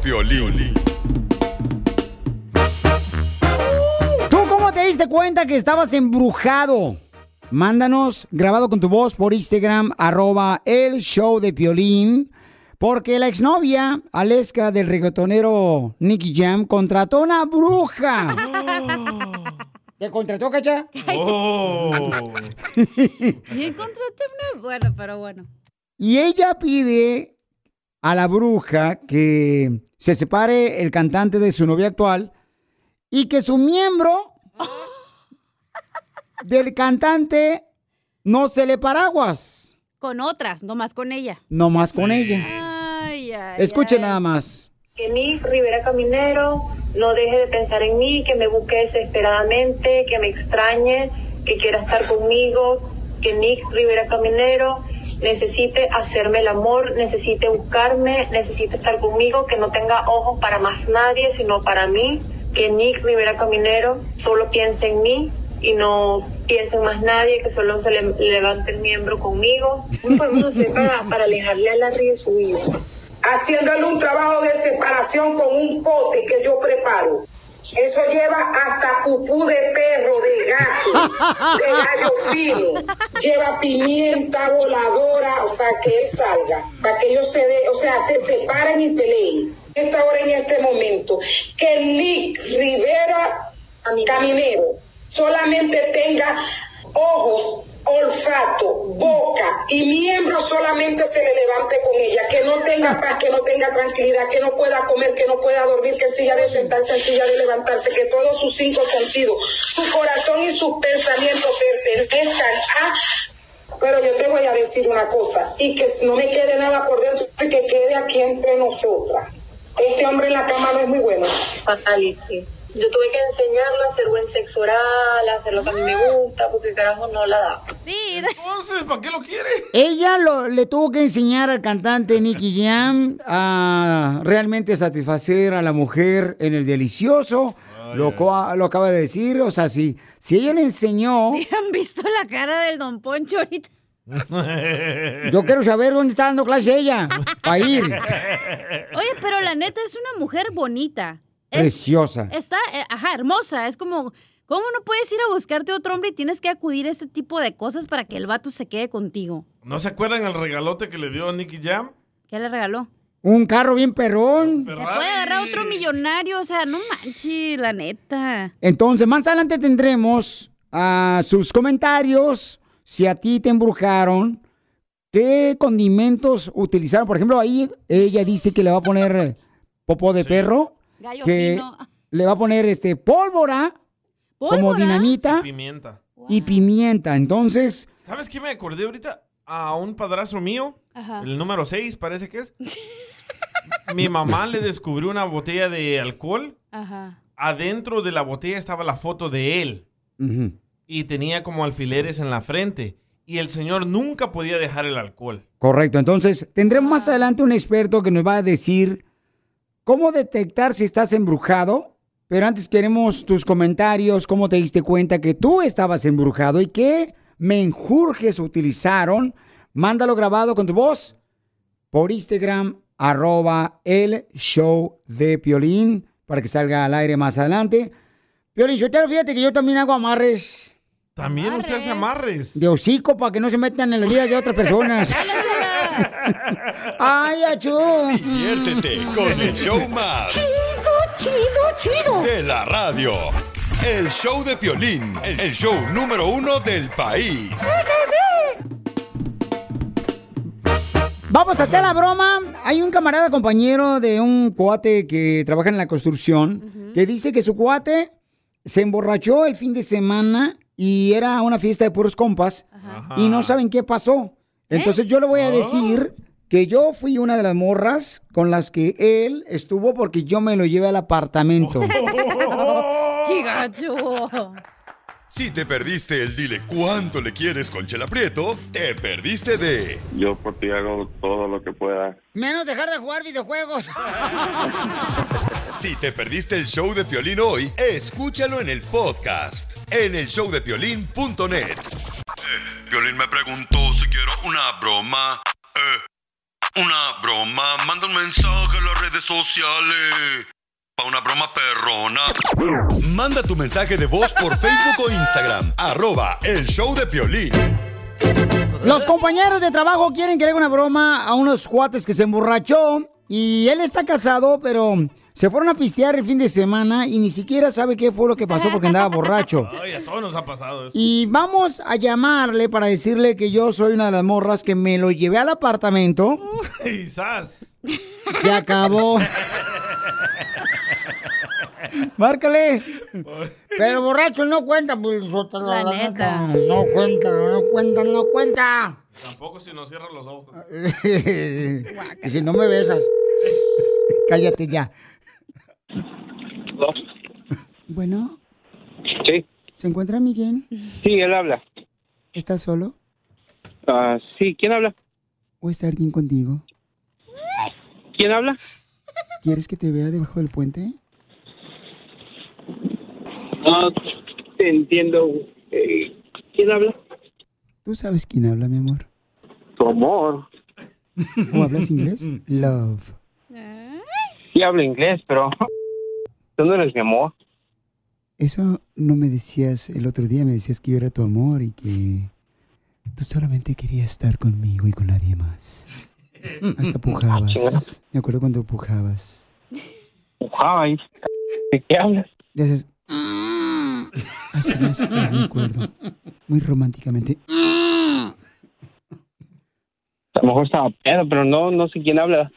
Piolín. ¿Tú cómo te diste cuenta que estabas embrujado? Mándanos grabado con tu voz por Instagram, arroba el show de Piolín. Porque la exnovia, Aleska, del reggaetonero Nicky Jam, contrató una bruja. ¿Te contrató, cacha? Oh. Y encontraste una. Bueno, pero bueno. Y ella pide a la bruja que se separe el cantante de su novia actual y que su miembro del cantante no se le paraguas, Con otras, no más con ella. no más con ella. Ay, ay. Escuchen nada más. Que Nick Rivera Caminero no deje de pensar en mí, que me busque desesperadamente, que me extrañe, que quiera estar conmigo, que Nick Rivera Caminero necesite hacerme el amor, necesite buscarme, necesite estar conmigo, que no tenga ojos para más nadie, sino para mí, que Nick Rivera Caminero solo piense en mí y no piense en más nadie, que solo se le levante el miembro conmigo. ¿Cómo podemos hacer para, para alejarle a Larry de su vida? haciéndole un trabajo de separación con un pote que yo preparo. Eso lleva hasta pupú de perro, de gato, de gallo fino. Lleva pimienta voladora para que él salga, para que ellos se de, o sea, se separen y peleen. Esta hora en este momento, que Nick Rivera Caminero solamente tenga ojos, olfato, boca y miembro solamente se le levante con ella, que no tenga paz, que no tenga tranquilidad, que no pueda comer, que no pueda dormir, que en silla de sentarse, en silla de levantarse, que todos sus cinco sentidos, su corazón y sus pensamientos pertenezcan a pero yo te voy a decir una cosa, y que no me quede nada por dentro, y que quede aquí entre nosotras. Este hombre en la cama no es muy bueno. Fatality. Yo tuve que enseñarlo a hacer buen sexo oral, a hacer lo que a mí me gusta, porque carajo no la da. Entonces, ¿para qué lo quiere? Ella lo- le tuvo que enseñar al cantante Nicky Jam a realmente satisfacer a la mujer en el delicioso. Lo, co- lo acaba de decir, o sea, si, si ella le enseñó, ¿Han visto la cara del Don Poncho ahorita? yo quiero saber dónde está dando clase ella, para ir. Oye, pero la neta es una mujer bonita. Es- Preciosa. Está, eh, ajá, hermosa. Es como, ¿cómo no puedes ir a buscarte otro hombre y tienes que acudir a este tipo de cosas para que el vato se quede contigo? ¿No se acuerdan el regalote que le dio a Nicky Jam? ¿Qué le regaló? Un carro bien perrón. Se puede agarrar otro millonario, o sea, no manches, la neta. Entonces, más adelante tendremos a sus comentarios. Si a ti te embrujaron, ¿qué condimentos utilizaron? Por ejemplo, ahí ella dice que le va a poner popó de perro, Gallo que fino. le va a poner este pólvora, como dinamita Pimienta. y pimienta. Entonces, ¿Sabes qué me acordé ahorita? A un padrastro mío, Ajá. el número 6 parece que es. Mi mamá le descubrió una botella de alcohol. Ajá. Adentro de la botella estaba la foto de él. Y tenía como alfileres en la frente. Y el señor nunca podía dejar el alcohol. correcto. Entonces, tendremos más adelante un experto que nos va a decir cómo detectar si estás embrujado. Pero antes queremos tus comentarios, cómo te diste cuenta que tú estabas embrujado y qué menjurjes utilizaron. Mándalo grabado con tu voz por Instagram, arroba el show de Piolín, para que salga al aire más adelante. Piolín, yo fíjate que yo también hago amarres También usted hace amarres. de hocico para que no se metan en la vida de otras personas. ¡Ay, achú! Diviértete con el show más. Chido, chido, chido. De la radio. El show de Piolín. El show número uno del país. Vamos a hacer la broma. Hay un camarada compañero de un cuate que trabaja en la construcción que dice que su cuate se emborrachó el fin de semana y era una fiesta de puros compas y no saben qué pasó. Entonces yo le voy a decir que yo fui una de las morras con las que él estuvo porque yo me lo llevé al apartamento. ¡Qué gacho! Si te perdiste el dile cuánto le quieres con Chela Prieto, te perdiste de Yo por ti hago todo lo que pueda. Menos dejar de jugar videojuegos. Si te perdiste el show de Piolín hoy, escúchalo en el podcast en el showdepiolín.net. Piolín me preguntó si quiero una broma. Eh, una broma. Manda un mensaje a las redes sociales. Una broma perrona. Manda tu mensaje de voz por Facebook o Instagram. Arroba el show de Piolín. Los compañeros de trabajo quieren que le haga una broma a unos cuates que se emborrachó y él está casado, pero se fueron a pistear el fin de semana y ni siquiera sabe qué fue lo que pasó porque andaba borracho. Ay, a todos nos ha pasado eso. Y vamos a llamarle para decirle que yo soy una de las morras que me lo llevé al apartamento. Quizás. Se acabó. Márcale. Pero borracho no cuenta, pues La la neta. neta. No cuenta, no cuenta, no cuenta. Tampoco si nos cierran los ojos. y si no me besas. Cállate ya. Bueno, Sí, ¿se encuentra Miguel? sí, él habla. ¿Estás solo? Ah, sí, ¿quién habla? ¿O está alguien contigo? ¿Quién habla? ¿Quieres que te vea debajo del puente? No te entiendo. Eh, ¿Quién habla? ¿Tú sabes quién habla, mi amor? Tu amor. ¿O hablas inglés? Love. Sí hablo inglés, pero tú no eres mi amor. Eso no me decías el otro día, me decías que yo era tu amor y que tú solamente querías estar conmigo y con nadie más. Hasta pujabas. Me acuerdo cuando pujabas. Ay, ¿de qué hablas? Y haces... Así más, más me acuerdo. Muy románticamente. A lo mejor estaba pedo, pero no, no sé quién habla.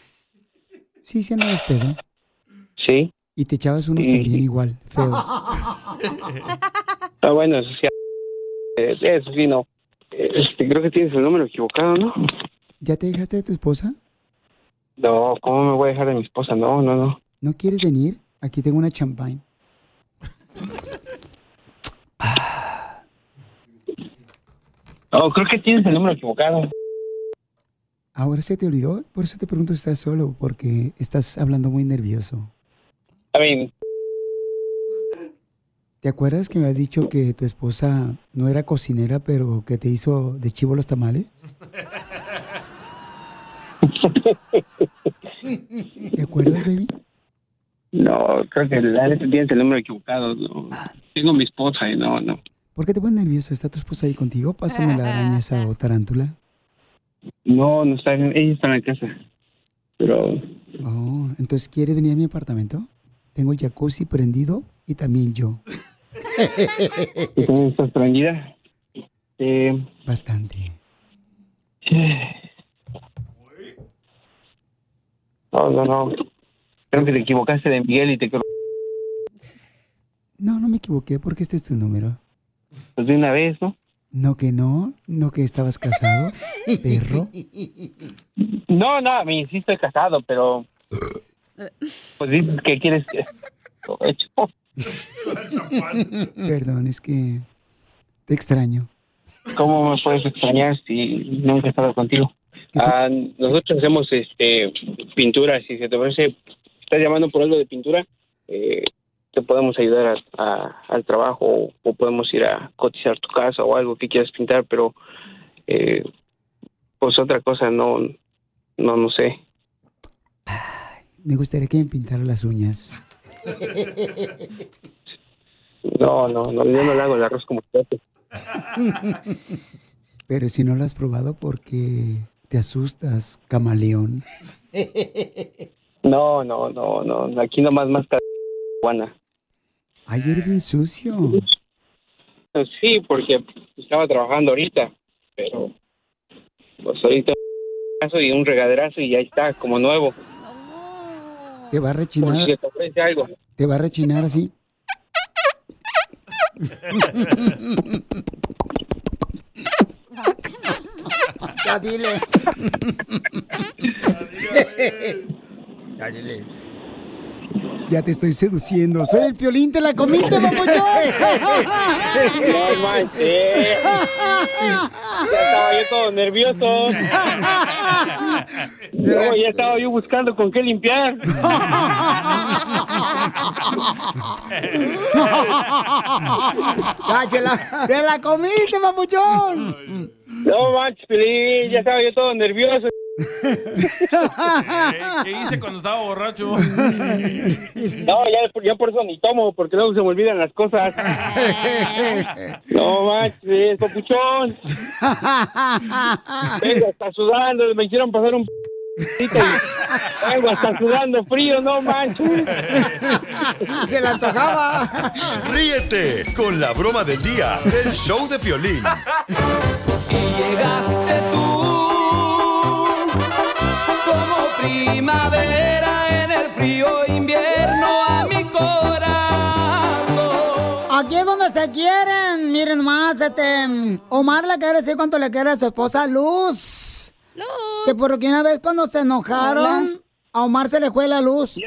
Sí, sí andabas pedo. Sí. Y te echabas unos Sí. también igual, feos. Ah, bueno, eso sí. eh, Eso sí, no. Este, creo que tienes el número equivocado, ¿no? ¿Ya te dejaste de tu esposa? No, ¿cómo me voy a dejar de mi esposa? No, no, no. ¿No quieres venir? Aquí tengo una champagne. No, creo que tienes el número equivocado. Ahora se te olvidó, por eso te pregunto si estás solo, porque estás hablando muy nervioso. A ver, ¿Te acuerdas que me has dicho que tu esposa no era cocinera, pero que te hizo de chivo los tamales? ¿Te acuerdas, baby? no, creo que la tienes el número equivocado. no. Tengo mi esposa y no, no. ¿Por qué te pones nervioso? ¿Está tu esposa ahí contigo? Pásame la araña esa o tarántula. No, no está, ella está en la casa. Pero, Oh, entonces ¿quieres venir a mi apartamento? Tengo el jacuzzi prendido y también yo. ¿tú también estás prendida? Eh, Bastante. no, no, no. Creo que te equivocaste de Miguel y te creo No, no me equivoqué porque este es tu número. Pues, de una vez, ¿no? No que no, no que estabas casado, perro. No, no, a mí sí estoy casado, pero... Pues dices que quieres que... lo hecho. Perdón, es que te extraño. ¿Cómo me puedes extrañar si nunca he estado contigo? Ah, nosotros hacemos este pintura, si se te parece, estás llamando por algo de pintura, eh, te podemos ayudar a- a- al trabajo o, o podemos ir a cotizar tu casa o algo que quieras pintar, pero eh, pues otra cosa no, no, no sé. Me gustaría que me pintara las uñas. No, no, no, yo no le hago el arroz como haces. Pero si no lo has probado porque Te asustas, camaleón. No, no, no, no. Aquí nomás más Juana. Ay, eres bien sucio. Sí, porque estaba trabajando ahorita, pero pues ahorita y un regaderazo y ya está, como nuevo. Te va a rechinar. si te ofrece algo. Te va a rechinar así. Ya dile. Ya dile. Ya te estoy seduciendo. Soy el piolín, te la comiste, papuchón. No manches. Ya estaba yo todo nervioso. No, ya estaba yo buscando con qué limpiar. Te la comiste, papuchón. No manches, Pilín, ya estaba yo todo nervioso. ¿Qué hice cuando estaba borracho? No, ya, ya por eso ni tomo, porque luego se me olvidan las cosas. No manches, papuchón. Vengo hasta sudando, me hicieron pasar un y vengo hasta sudando frío, no manches. Se la antojaba. Ríete con la broma del día del show de Piolín. Llegaste tú Aquí es donde se quieren. Miren más, este. Omar le quiere decir cuánto le quiere a su esposa Luz. Luz. Que porque una vez cuando se enojaron, a Omar se le fue la luz.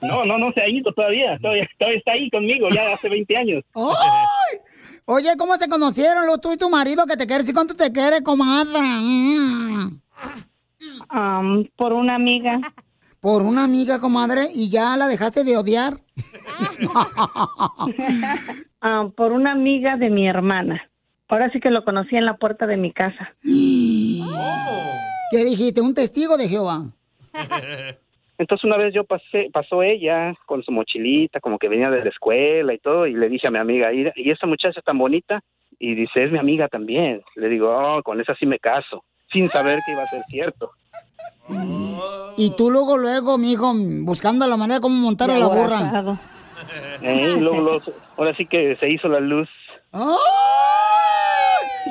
No, no, no, se ha ido todavía. Todavía, todavía está ahí conmigo, ya hace 20 años. ¡Ay! Oye, ¿cómo se conocieron Luz, tú y tu marido que te quiere decir cuánto te quiere, comadre? Mm. por una amiga. Por una amiga, comadre, y ya la dejaste de odiar. Ah, por una amiga de mi hermana. Ahora sí que lo conocí en la puerta de mi casa. ¿Qué dijiste? ¿Un testigo de Jehová? Entonces una vez yo pasé, pasó ella con su mochilita, como que venía de la escuela y todo, y le dije a mi amiga, y, y esa muchacha tan bonita, y dice, es mi amiga también. Le digo, oh, con esa sí me caso, sin saber que iba a ser cierto. Y tú luego, luego, mijo, buscando la manera como montar a la burra. Eh, y luego, luego, ahora sí que se hizo la luz.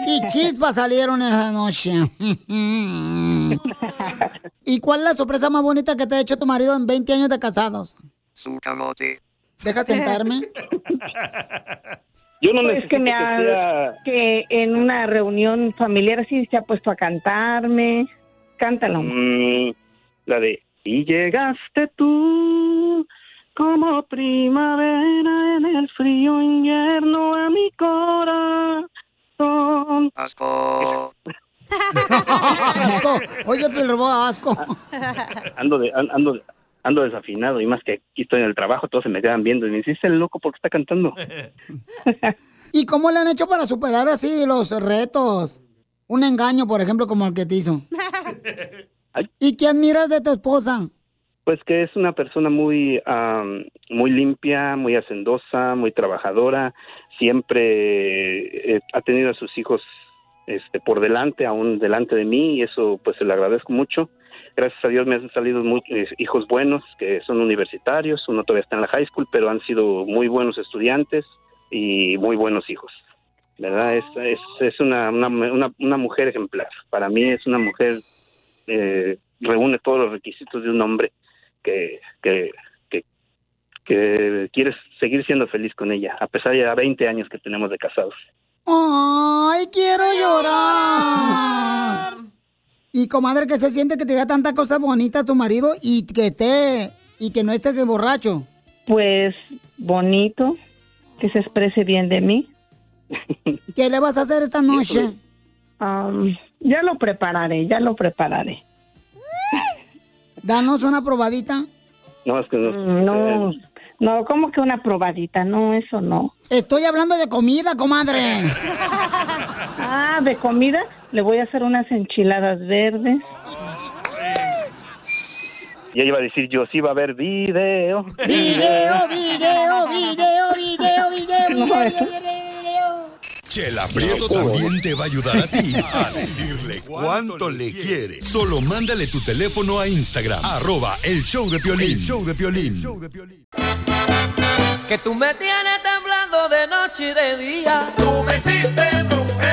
Y chispas salieron esa noche. ¿Y cuál es la sorpresa más bonita que te ha hecho tu marido en 20 años de casados? Su camote. Deja sentarme. Yo no Pues necesito que me que sea- que en una reunión familiar así se ha puesto a cantarme. Cántalo. Mm, la de Y llegaste tú como primavera en el frío invierno a mi corazón. Asco. asco. Oye, Pilrobo, asco. Ando, de, an- ando, ando desafinado y más que aquí estoy en el trabajo, todos se me quedan viendo y me dicen, "¿Es el loco porque está cantando. ¿Y cómo le han hecho para superar así los retos? Un engaño, por ejemplo, como el que te hizo. ¿Y qué admiras de tu esposa? Pues que es una persona muy, am, muy limpia, muy hacendosa, muy trabajadora. Siempre eh, ha tenido a sus hijos este, por delante, aún delante de mí, y eso pues se le agradezco mucho. Gracias a Dios me han salido muy, eh, hijos buenos, que son universitarios, uno todavía está en la high school, pero han sido muy buenos estudiantes y muy buenos hijos. ¿Verdad? Es, es, es una, una, una, una mujer ejemplar. Para mí es una mujer, eh, reúne todos los requisitos de un hombre que, que, que, que quieres seguir siendo feliz con ella, a pesar de ya 20 años que tenemos de casados. ¡Ay, quiero llorar! Y comadre, que se siente que te diga tantas cosas bonitas tu marido y que esté, y que no esté que borracho? Pues bonito, que se exprese bien de mí. ¿Qué le vas a hacer esta noche? Am, ya lo prepararé, ya lo prepararé. Danos una probadita. No, es que no. Mm, No, no, ¿cómo que una probadita? No, eso no. Estoy hablando de comida, comadre. Ah, de comida, le voy a hacer unas enchiladas verdes. Ya iba a decir yo, sí va a haber video. Video, video, video, video, video, video, video, video. Chela Prieto también te va a ayudar a ti a decirle cuánto le quiere. Solo mándale tu teléfono a Instagram, arroba el show de Piolín. El show de Piolín. Que tú me tienes temblando de noche y de día. Tú me hiciste brujería.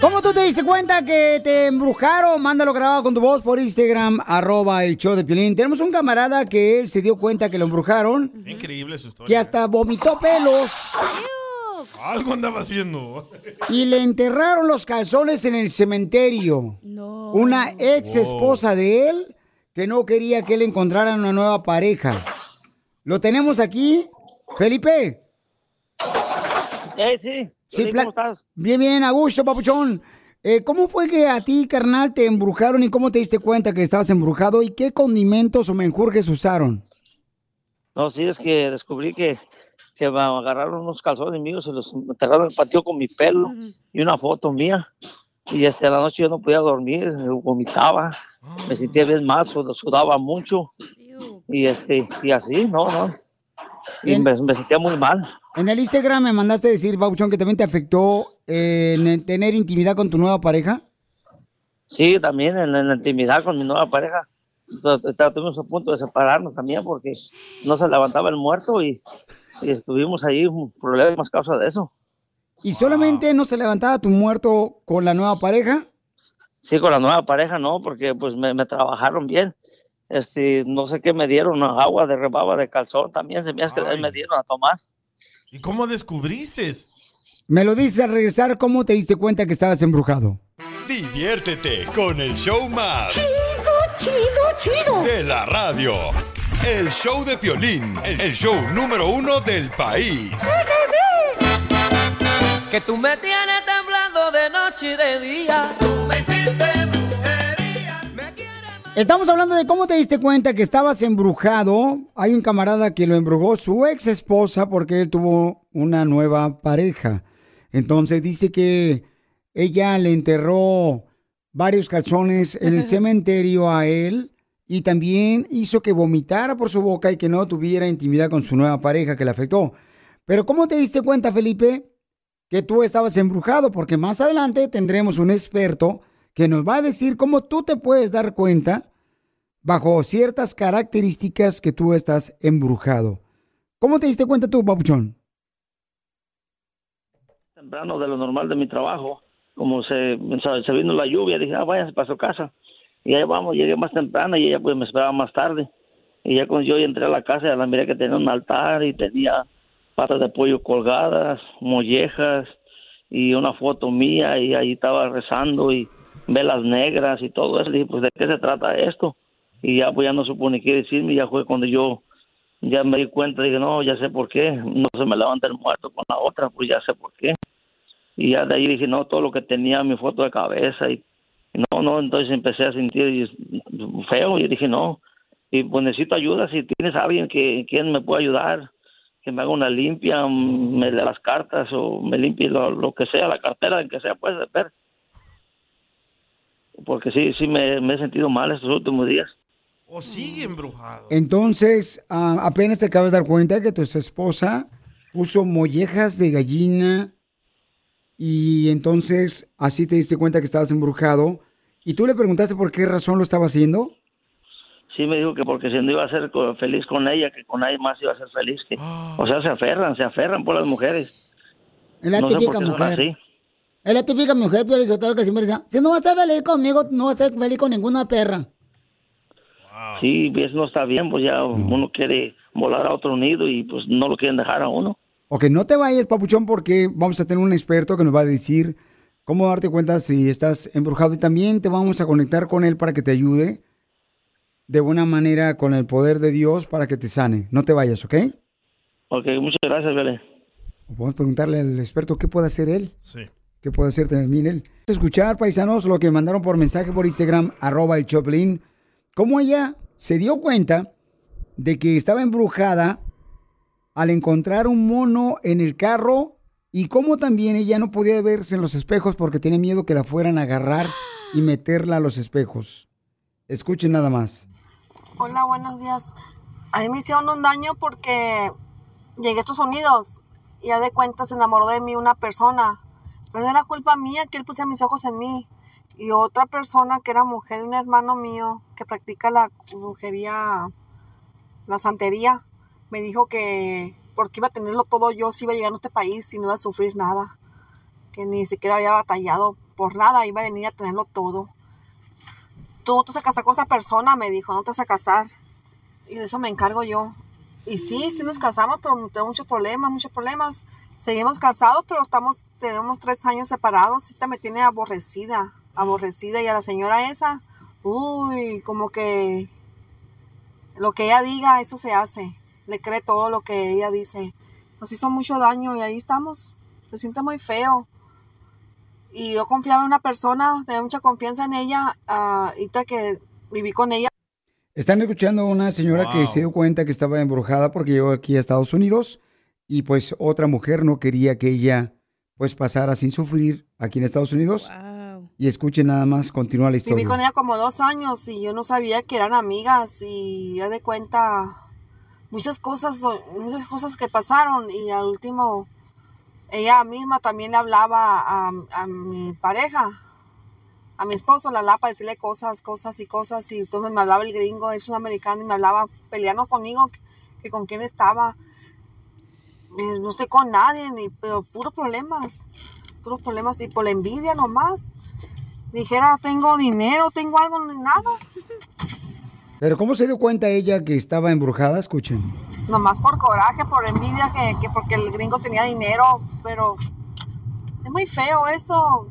¿Cómo tú te diste cuenta que te embrujaron? Mándalo grabado con tu voz por Instagram, arroba el show de Piolín. Tenemos un camarada que él se dio cuenta que lo embrujaron, Increíble su historia. que hasta vomitó pelos Algo andaba haciendo. y le enterraron los calzones en el cementerio. Una ex esposa de él que no quería que él encontrara una nueva pareja. Lo tenemos aquí. Felipe. Eh, sí. Sí. Bien, bien, a gusto, papuchón. Eh, ¿Cómo fue que a ti, carnal, te embrujaron y cómo te diste cuenta que estabas embrujado y qué condimentos o menjurjes usaron? No, sí, es que descubrí que, que me agarraron unos calzones míos y los enterraron en el patio con mi pelo y una foto mía. Y este, la noche yo no podía dormir, vomitaba, me sentía bien mal, sud- sudaba mucho. Y este, y así, no, no. Y me, me sentía muy mal. En el Instagram me mandaste decir, papuchón, que también te afectó eh, en tener intimidad con tu nueva pareja. Sí, también en, en la intimidad con mi nueva pareja. Tu- tu- Estuvimos a punto de separarnos también porque no se levantaba el muerto y, y estuvimos ahí un problemas a causa de eso. ¿Y solamente no se levantaba tu muerto con la nueva pareja? Sí, con la nueva pareja no, porque pues me, me trabajaron bien. Este, no sé qué me dieron, agua de rebaba de calzón también, se me hace que me dieron a tomar. ¿Y cómo descubriste? Me lo dices al regresar, ¿cómo te diste cuenta que estabas embrujado? Diviértete con el show más. Chido, chido, chido. De la radio. El show de Piolín, el show número uno del país. Que tú me tienes temblando de noche y de día. Estamos hablando de cómo te diste cuenta que estabas embrujado. Hay un camarada que lo embrujó su ex esposa porque él tuvo una nueva pareja. Entonces dice que ella le enterró varios calzones en el cementerio a él y también hizo que vomitara por su boca y que no tuviera intimidad con su nueva pareja que le afectó. Pero ¿cómo te diste cuenta, Felipe, que tú estabas embrujado? Porque más adelante tendremos un experto que nos va a decir cómo tú te puedes dar cuenta bajo ciertas características que tú estás embrujado. ¿Cómo te diste cuenta tú, papuchón? Temprano de lo normal de mi trabajo, como se, se, vino la lluvia, dije, ah, váyanse para su casa. Y ahí vamos, llegué más temprano y ella pues me esperaba más tarde. Y ya cuando yo entré a la casa, ya la miré que tenía un altar y tenía patas de pollo colgadas, mollejas y una foto mía y ahí estaba rezando y velas negras y todo eso. dije, pues ¿de qué se trata esto? Y ya pues ya no supo ni qué decirme ya fue cuando yo ya me di cuenta, dije, no, ya sé por qué, no se me levanta el muerto con la otra, pues ya sé por qué. Y ya de ahí dije, no, todo lo que tenía, mi foto de cabeza y y no, no, entonces empecé a sentir feo y dije, no, y pues necesito ayuda, si tienes a alguien que quien me pueda ayudar, que me haga una limpia, mm, me dé las cartas o me limpie lo, lo que sea, la cartera, en que sea, pues, ver. Porque sí, sí me, me he sentido mal estos últimos días. ¿O sigue embrujado? Entonces, ah, apenas te acabas de dar cuenta que tu esposa puso mollejas de gallina y entonces así te diste cuenta que estabas embrujado. ¿Y tú le preguntaste por qué razón lo estaba haciendo? Sí me dijo que porque si no iba a ser feliz con ella, que con nadie más iba a ser feliz. Que, o sea, se aferran, se aferran por las mujeres. Es la No sé por son mujer. así. Es la típica mujer, pero que siempre dice, si no vas a estar feliz conmigo, no vas a estar feliz con ninguna perra. Sí, eso no está bien, pues ya uno quiere volar a otro nido y pues no lo quieren dejar a uno. Ok, no te vayas, papuchón, porque vamos a tener un experto que nos va a decir cómo darte cuenta si estás embrujado y también te vamos a conectar con él para que te ayude de buena manera con el poder de Dios para que te sane. No te vayas, ¿ok? Ok, muchas gracias, Vele. Podemos preguntarle al experto qué puede hacer él. Sí. ¿Qué puede hacer también él? Escuchar, paisanos, lo que mandaron por mensaje por Instagram, arroba el Choplin, cómo ella se dio cuenta de que estaba embrujada al encontrar un mono en el carro y cómo también ella no podía verse en los espejos porque tenía miedo que la fueran a agarrar y meterla a los espejos. Escuchen nada más. Hola, buenos días. A mí me hicieron un daño porque llegué a Estados Unidos y ya de cuenta se enamoró de mí una persona. Pero no era culpa mía que él pusiera mis ojos en mí. Y otra persona que era mujer de un hermano mío que practica la brujería, la santería, me dijo que porque iba a tenerlo todo yo, si iba a llegar a este país y no iba a sufrir nada. Que ni siquiera había batallado por nada, iba a venir a tenerlo todo. Tú te vas a casar con esa persona, me dijo, no te vas a casar. Y de eso me encargo yo. Y sí, sí nos casamos, pero tenemos muchos problemas, muchos problemas. Seguimos casados, pero estamos, tenemos tres años separados. Esta me tiene aborrecida, aborrecida. Y a la señora esa, uy, como que lo que ella diga, eso se hace. Le cree todo lo que ella dice. Nos hizo mucho daño y ahí estamos. Se siente muy feo. Y yo confiaba en una persona, tenía mucha confianza en ella. ah, ahorita que viví con ella. Están escuchando a una señora que se dio cuenta que estaba embrujada porque llegó aquí a Estados Unidos y pues otra mujer no quería que ella pues pasara sin sufrir aquí en Estados Unidos. Y escuchen nada más, continúa la Viví historia. con ella como dos años y yo no sabía que eran amigas y ya de cuenta muchas cosas, muchas cosas que pasaron y al último ella misma también le hablaba a, a mi pareja, a mi esposo, la para decirle cosas, cosas y cosas y entonces me hablaba el gringo, es un americano y me hablaba peleando conmigo que, que con quién estaba. Eh, No estoy con nadie, ni, pero puros problemas, puros problemas y por la envidia nomás dijera tengo dinero, tengo algo, nada. Pero ¿cómo se dio cuenta ella que estaba embrujada? Escuchen. Nomás por coraje, por envidia, que, que porque el gringo tenía dinero, pero es muy feo eso,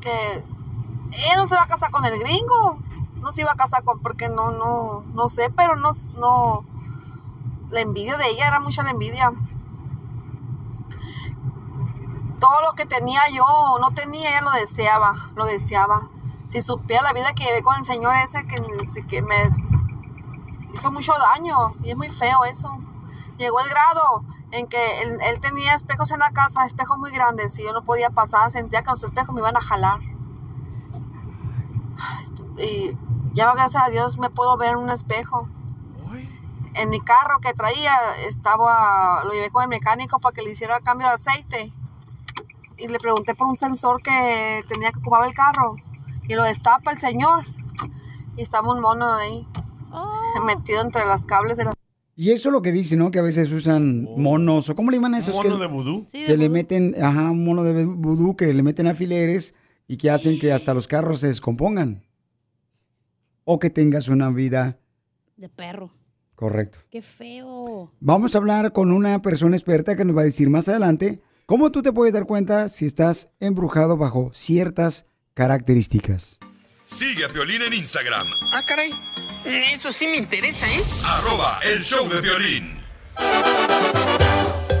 que ella no se va a casar con el gringo, no se iba a casar con, porque no, no, no sé, pero no, no, la envidia de ella era mucha la envidia. Todo lo que tenía yo, no tenía, ella lo deseaba, lo deseaba. Si supiera la vida que llevé con el señor ese que, que me hizo mucho daño y es muy feo eso. Llegó el grado en que él, él tenía espejos en la casa, espejos muy grandes y yo no podía pasar, sentía que los espejos me iban a jalar. Y ya gracias a Dios me puedo ver en un espejo. En mi carro que traía estaba, lo llevé con el mecánico para que le hiciera cambio de aceite. Y le pregunté por un sensor que tenía que ocupar el carro. Y lo destapa el señor. Y estaba un mono ahí, metido entre las cables de la... Y eso es lo que dicen, ¿no? Que a veces usan monos, o ¿cómo le llaman esos? mono que, de vudú? Sí, de que le vudú. meten, ajá, un mono de vudú que le meten alfileres y que hacen que hasta los carros se descompongan. O que tengas una vida De perro. correcta. Qué feo. Vamos a hablar con una persona experta que nos va a decir más adelante cómo tú te puedes dar cuenta si estás embrujado bajo ciertas características. Sigue a Piolín en Instagram, Ah, caray. Eso sí me interesa, ¿eh? arroba el show de violín.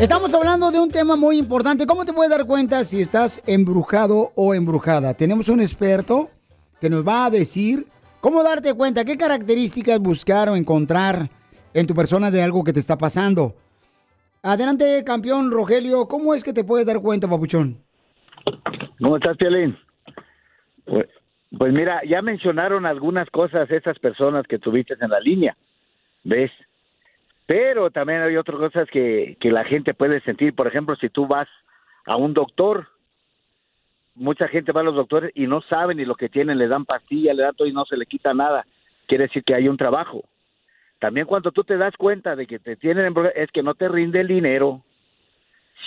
Estamos hablando de un tema muy importante. ¿Cómo te puedes dar cuenta si estás embrujado o embrujada? Tenemos un experto que nos va a decir cómo darte cuenta, qué características buscar o encontrar en tu persona de algo que te está pasando. Adelante, campeón Rogelio, ¿cómo es que te puedes dar cuenta, papuchón? ¿Cómo estás, Piolín? Pues, pues mira, ya mencionaron algunas cosas esas personas que tuviste en la línea, ¿ves? Pero también hay otras cosas que, que la gente puede sentir. Por ejemplo, si tú vas a un doctor, mucha gente va a los doctores y no saben ni lo que tienen, le dan pastillas, le dan todo y no se le quita nada. Quiere decir que hay un trabajo. También cuando tú te das cuenta de que te tienen es que no te rinde el dinero.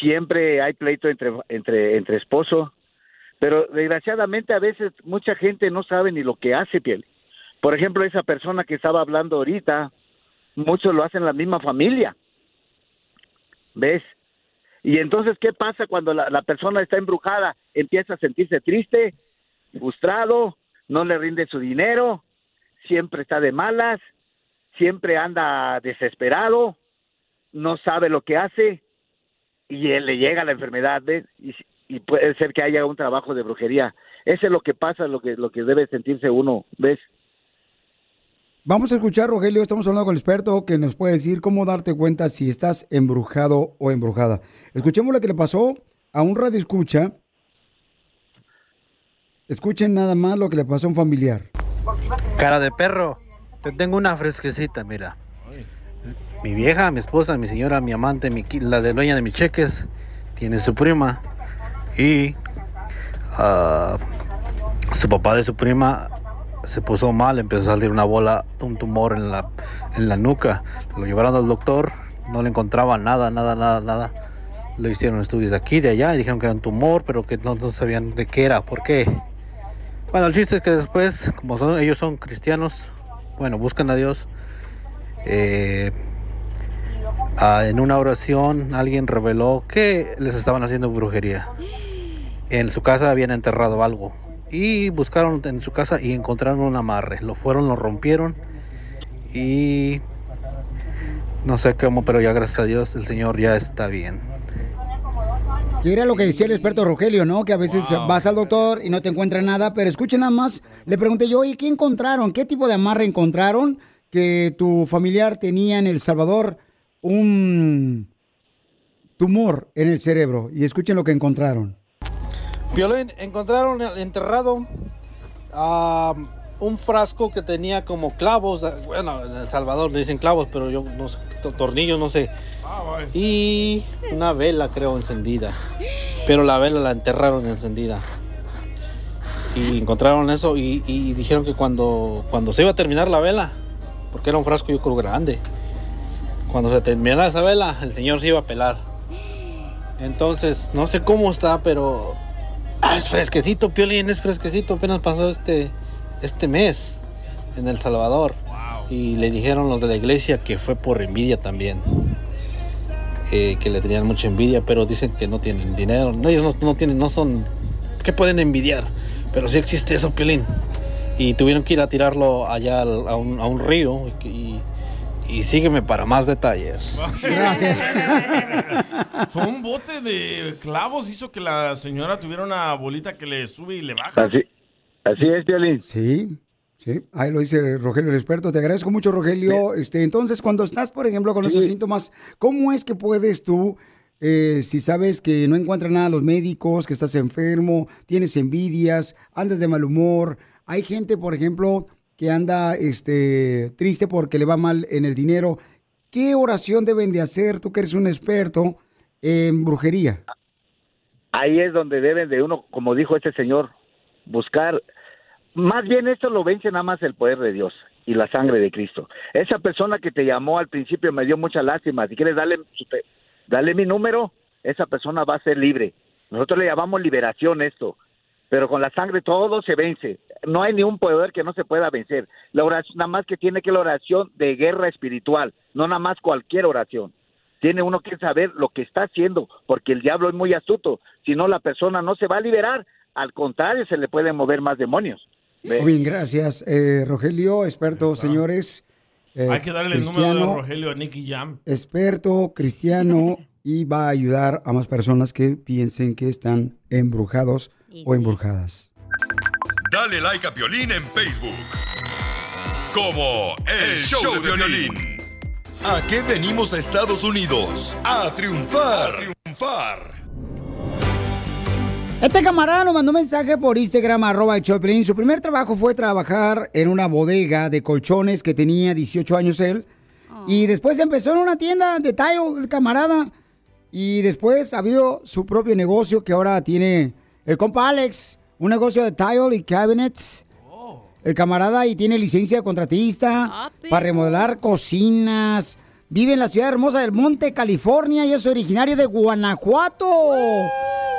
Siempre hay pleito entre, entre, entre esposo. Pero desgraciadamente a veces mucha gente no sabe ni lo que hace, piel. Por ejemplo, esa persona que estaba hablando ahorita, muchos lo hacen la misma familia. ¿Ves? Y entonces, ¿qué pasa cuando la, la persona está embrujada? Empieza a sentirse triste, frustrado, no le rinde su dinero, siempre está de malas, siempre anda desesperado, no sabe lo que hace y él le llega la enfermedad, ¿ves? Y, y puede ser que haya un trabajo de brujería. Eso es lo que pasa, lo que, lo que debe sentirse uno, ¿ves? Vamos a escuchar, Rogelio, estamos hablando con el experto que nos puede decir cómo darte cuenta si estás embrujado o embrujada. Escuchemos lo que le pasó a un radio escucha. Escuchen nada más lo que le pasó a un familiar. Cara de perro, te tengo una fresquecita, mira. mi vieja, mi esposa, mi señora, mi amante, mi, la de dueña de mis cheques, tiene su prima y ah, su papá de su prima se puso mal, empezó a salir una bola, un tumor en la, en la nuca. Lo llevaron al doctor, no le encontraban nada, nada, nada, nada. Le hicieron estudios de aquí, de allá, y dijeron que era un tumor, pero que no, sabían de qué era, por qué. Bueno, el chiste es que después, como ellos son cristianos, bueno, buscan a Dios. eh, ah, en una oración alguien reveló que les estaban haciendo brujería. En su casa habían enterrado algo y buscaron en su casa y encontraron un amarre. Lo fueron, lo rompieron y no sé cómo, pero ya gracias a Dios el Señor ya está bien. Que era lo que decía el experto Rogelio, ¿no? Que a veces vas al doctor y no te encuentran nada, pero escuchen nada más. Le pregunté yo, ¿y qué encontraron? ¿Qué tipo de amarre encontraron que tu familiar tenía en El Salvador un tumor en el cerebro? Y escuchen lo que encontraron. Violín, encontraron enterrado ah, un frasco que tenía como clavos. Bueno, en El Salvador le dicen clavos, pero yo no sé, to- tornillos, no sé. Y una vela, creo, encendida. Pero la vela la enterraron encendida. Y encontraron eso y, y dijeron que cuando, cuando se iba a terminar la vela, porque era un frasco yo creo grande, cuando se terminara esa vela, el señor se iba a pelar. Entonces, no sé cómo está, pero Ah, es fresquecito, Piolín, es fresquecito. Apenas pasó este, este mes en El Salvador. Y le dijeron los de la iglesia que fue por envidia también. Eh, que le tenían mucha envidia, pero dicen que no tienen dinero. No, ellos no, no tienen, no son. ¿Qué pueden envidiar? Pero sí existe eso, Piolín. Y tuvieron que ir a tirarlo allá al- a un, a un río. Y, y- y sígueme para más detalles. Gracias. Fue un bote de clavos hizo que la señora tuviera una bolita que le sube y le baja. Así, así es, Piolín. Sí, sí. Ahí lo dice Rogelio, el experto. Te agradezco mucho, Rogelio. Este, entonces, cuando estás, por ejemplo, con esos Sí. síntomas, ¿cómo es que puedes tú, eh, si sabes que no encuentran nada los médicos, que estás enfermo, tienes envidias, andas de mal humor? Hay gente, por ejemplo, que anda este, triste porque le va mal en el dinero. ¿Qué oración deben de hacer, tú que eres un experto en brujería? Ahí es donde deben de uno, como dijo este señor, buscar. Más bien esto lo vence nada más el poder de Dios y la sangre de Cristo. Esa persona que te llamó al principio me dio mucha lástima. Si quieres te- dale mi número, esa persona va a ser libre. Nosotros le llamamos liberación esto, pero con la sangre todo se vence. No hay ni un poder que no se pueda vencer. La oración, nada más que tiene que la oración de guerra espiritual, no nada más cualquier oración. Tiene uno que saber lo que está haciendo, porque el diablo es muy astuto. Si no, la persona no se va a liberar. Al contrario, se le pueden mover más demonios. Bien, gracias, eh, Rogelio, experto, señores. eh, Hay que darle el número cristiano, de Rogelio a Nicky Jam. experto cristiano y va a ayudar a más personas que piensen que están embrujados o embrujadas. Dale like a Piolín en Facebook. Como El Show de Violín. ¿A qué venimos a Estados Unidos? A triunfar. A triunfar. Este camarada nos mandó un mensaje por Instagram, arroba el Choplin. Su primer trabajo fue trabajar en una bodega de colchones que tenía 18 años él. Y después empezó en una tienda de tile, el camarada. Y después ha habido su propio negocio que ahora tiene el compa Alex, un negocio de tile y cabinets. El camarada y tiene licencia de contratista para remodelar cocinas. Vive en la ciudad hermosa del Monte, California y es originario de Guanajuato.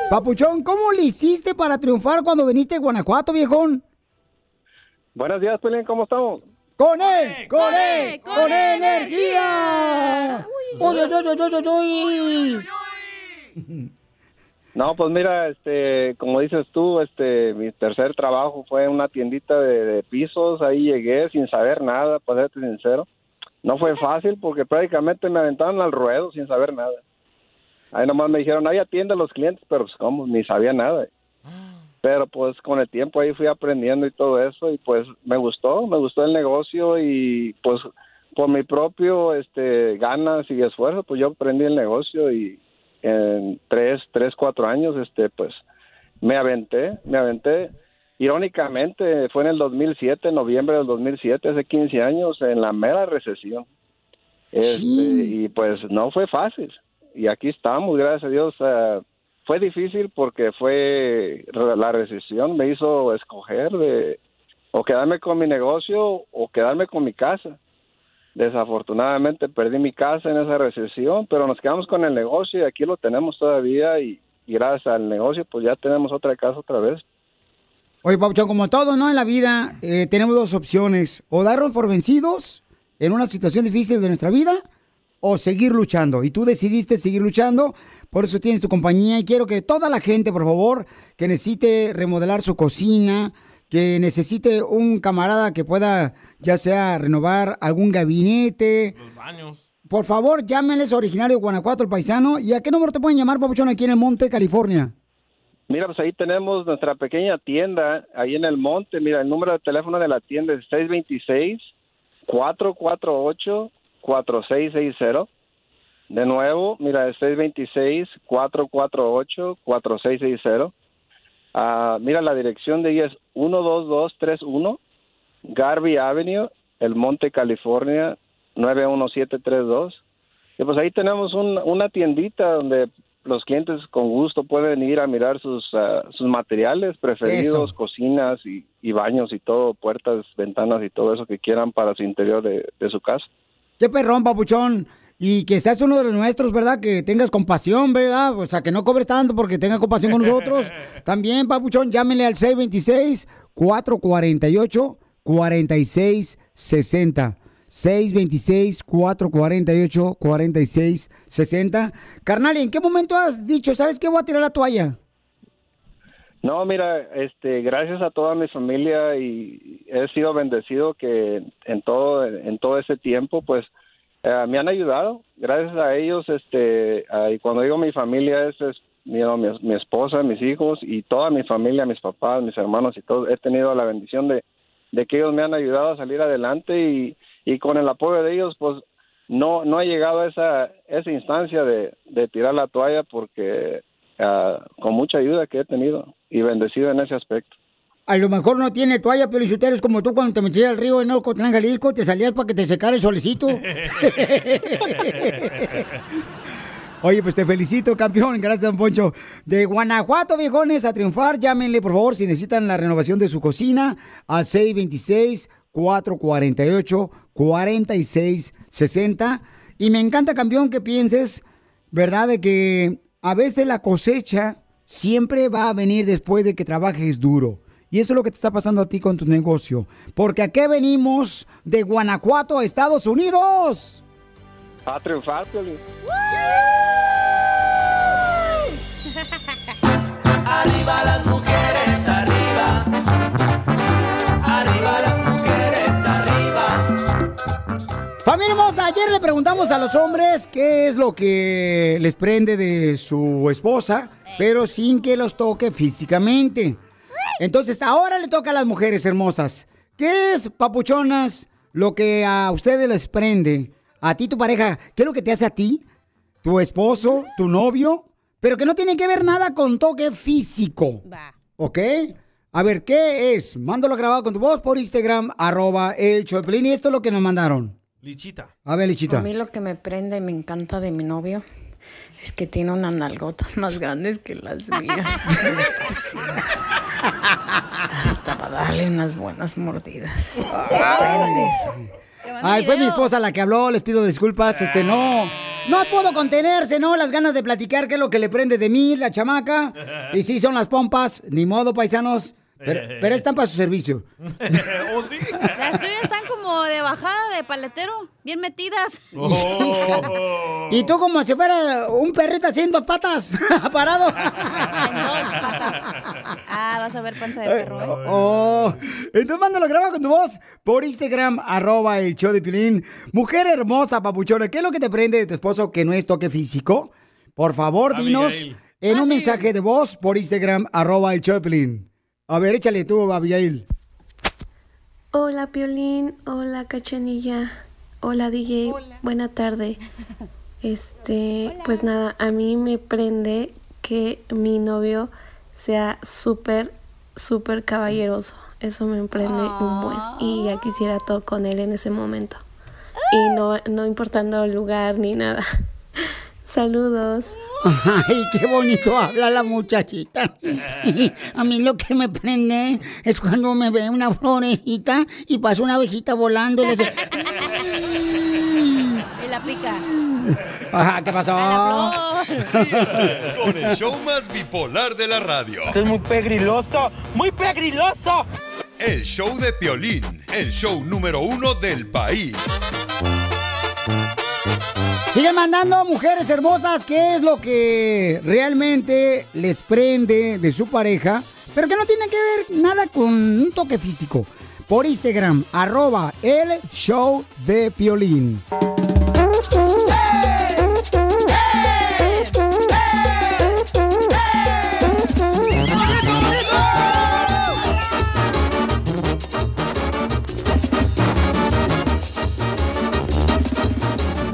Papuchón, ¿cómo le hiciste para triunfar cuando viniste a Guanajuato, viejón? Buenos días, Pelín, ¿cómo estamos? ¡Con él! ¡Con él! ¡Con energía! ¡Uy, uy, uy, uy, uy, uy! No, pues mira, este, como dices tú, este, mi tercer trabajo fue en una tiendita de, de pisos, ahí llegué sin saber nada, para serte sincero. No fue fácil porque prácticamente me aventaron al ruedo sin saber nada. Ahí nomás me dijeron, ahí atiende a los clientes, pero pues como, ni sabía nada. Pero pues con el tiempo ahí fui aprendiendo y todo eso y pues me gustó, me gustó el negocio y pues por mi propio este ganas y esfuerzo, pues yo aprendí el negocio y en tres, tres, cuatro años, este, pues me aventé, me aventé. Irónicamente, fue en el 2007, en noviembre del 2007, hace 15 años, en la mera recesión. Este, Y pues no fue fácil. Y aquí estamos, gracias a Dios. eh, fue difícil porque fue la recesión me hizo escoger de o quedarme con mi negocio o quedarme con mi casa. Desafortunadamente perdí mi casa en esa recesión, pero nos quedamos con el negocio y aquí lo tenemos todavía y, gracias al negocio pues ya tenemos otra casa otra vez. Oye, Papuchón, como todo, ¿no? En la vida eh, tenemos dos opciones. O darnos por vencidos en una situación difícil de nuestra vida o seguir luchando. Y tú decidiste seguir luchando, por eso tienes tu compañía. Y quiero que toda la gente, por favor, que necesite remodelar su cocina, que necesite un camarada que pueda, ya sea renovar algún gabinete. Por favor, llámenles originario de Guanajuato, el paisano. ¿Y a qué número te pueden llamar, Papuchón, aquí en el Monte, California? Mira, pues ahí tenemos nuestra pequeña tienda, ahí en el monte. Mira, el número de teléfono de la tienda es 626-448-4660. De nuevo, mira, es 626-448-4660. Ah, mira, la dirección de ella es 12231 Garvey Avenue, El Monte, California, 91732. Y pues ahí tenemos un- una tiendita donde los clientes con gusto pueden ir a mirar sus, ah, sus materiales preferidos, cocinas y, y baños y todo, puertas, ventanas y todo eso que quieran para su interior de, de su casa. Qué perrón, papuchón. Y que seas uno de los nuestros, ¿verdad? Que tengas compasión, ¿verdad? O sea, que no cobres tanto porque tengas compasión con nosotros. También, papuchón, llámenle al 626-448-4660. 626-448-4660. Carnal, ¿y ¿en qué momento has dicho, sabes qué? Voy a tirar la toalla. No, mira, este, gracias a toda mi familia y he sido bendecido que en todo, en todo ese tiempo, pues, eh, me han ayudado. Gracias a ellos, este, y cuando digo mi familia es, es mi, esposa, mis hijos y toda mi familia, mis papás, mis hermanos y todo. He tenido la bendición de, que ellos me han ayudado a salir adelante y, con el apoyo de ellos, pues, no, no he llegado a esa, esa instancia de, de tirar la toalla porque ah, con mucha ayuda que he tenido y bendecido en ese aspecto. A lo mejor no tiene toalla, pero es como tú cuando te metías al río en Ocotlán, Jalisco, te salías para que te secara el solecito. Oye, pues te felicito, campeón. Gracias, don Poncho. De Guanajuato, viejones, a triunfar. Llámenle, por favor, si necesitan la renovación de su cocina, al 626-448-4660. Y me encanta, campeón, que pienses, ¿verdad?, de que a veces la cosecha siempre va a venir después de que trabajes duro. Y eso es lo que te está pasando a ti con tu negocio. Porque aquí venimos de Guanajuato a Estados Unidos. A triunfar, Piolín. Arriba las mujeres, arriba. Arriba las mujeres, arriba. Familia hermosa, ayer le preguntamos a los hombres qué es lo que les prende de su esposa, pero sin que los toque físicamente. Entonces, ahora le toca a las mujeres hermosas. ¿Qué es, papuchonas, lo que a ustedes les prende? A ti, tu pareja, ¿qué es lo que te hace a ti? ¿Tu esposo? ¿Tu novio? Pero que no tiene que ver nada con toque físico. ¿Ok? A ver, ¿qué es? Mándalo grabado con tu voz por Instagram, arroba el Piolín, Y esto es lo que nos mandaron. Lichita. A ver, Lichita. A mí lo que me prende y me encanta de mi novio es que tiene unas nalgotas más grandes que las mías. Hasta para darle unas buenas mordidas. Ay, fue mi esposa la que habló, les pido disculpas, este, no, no puedo contenerse, ¿no? Las ganas de platicar qué es lo que le prende de mí, la chamaca, y sí, son las pompas, ni modo, paisanos, pero, pero están para su servicio. ¿Oh, sí? Las tuyas están como de bajada de paletero, bien metidas. Oh. Y tú como si fuera un perrito así en dos patas, parado. Ah, vas a ver panza de perro. ¿eh? Oh, entonces mándalo graba con tu voz por Instagram, arroba el show de Pilín. Mujer hermosa, papuchona, ¿qué es lo que te prende de tu esposo que no es toque físico? Por favor, dinos Abigail. en un mensaje de voz por Instagram, arroba el show de Pilín. A ver, échale tú, Abigail. Hola Piolín, hola Cachanilla, hola DJ, buena tarde. Este, pues nada, a mí me prende que mi novio sea súper, súper caballeroso. Eso me prende un buen y ya quisiera todo con él en ese momento. y no, no importando el lugar ni nada. Saludos. Ay, qué bonito habla la muchachita. A mí lo que me prende es cuando me ve una florecita y pasa una abejita volando y le hace... Y la pica. Ajá, ¿qué pasó? Con el show más bipolar de la radio. Esto es muy pegriloso, muy pegriloso. El show de Piolín, el show número uno del país. Siguen mandando mujeres hermosas qué es lo que realmente les prende de su pareja, pero que no tiene que ver nada con un toque físico. Por Instagram, arroba el show de Piolín.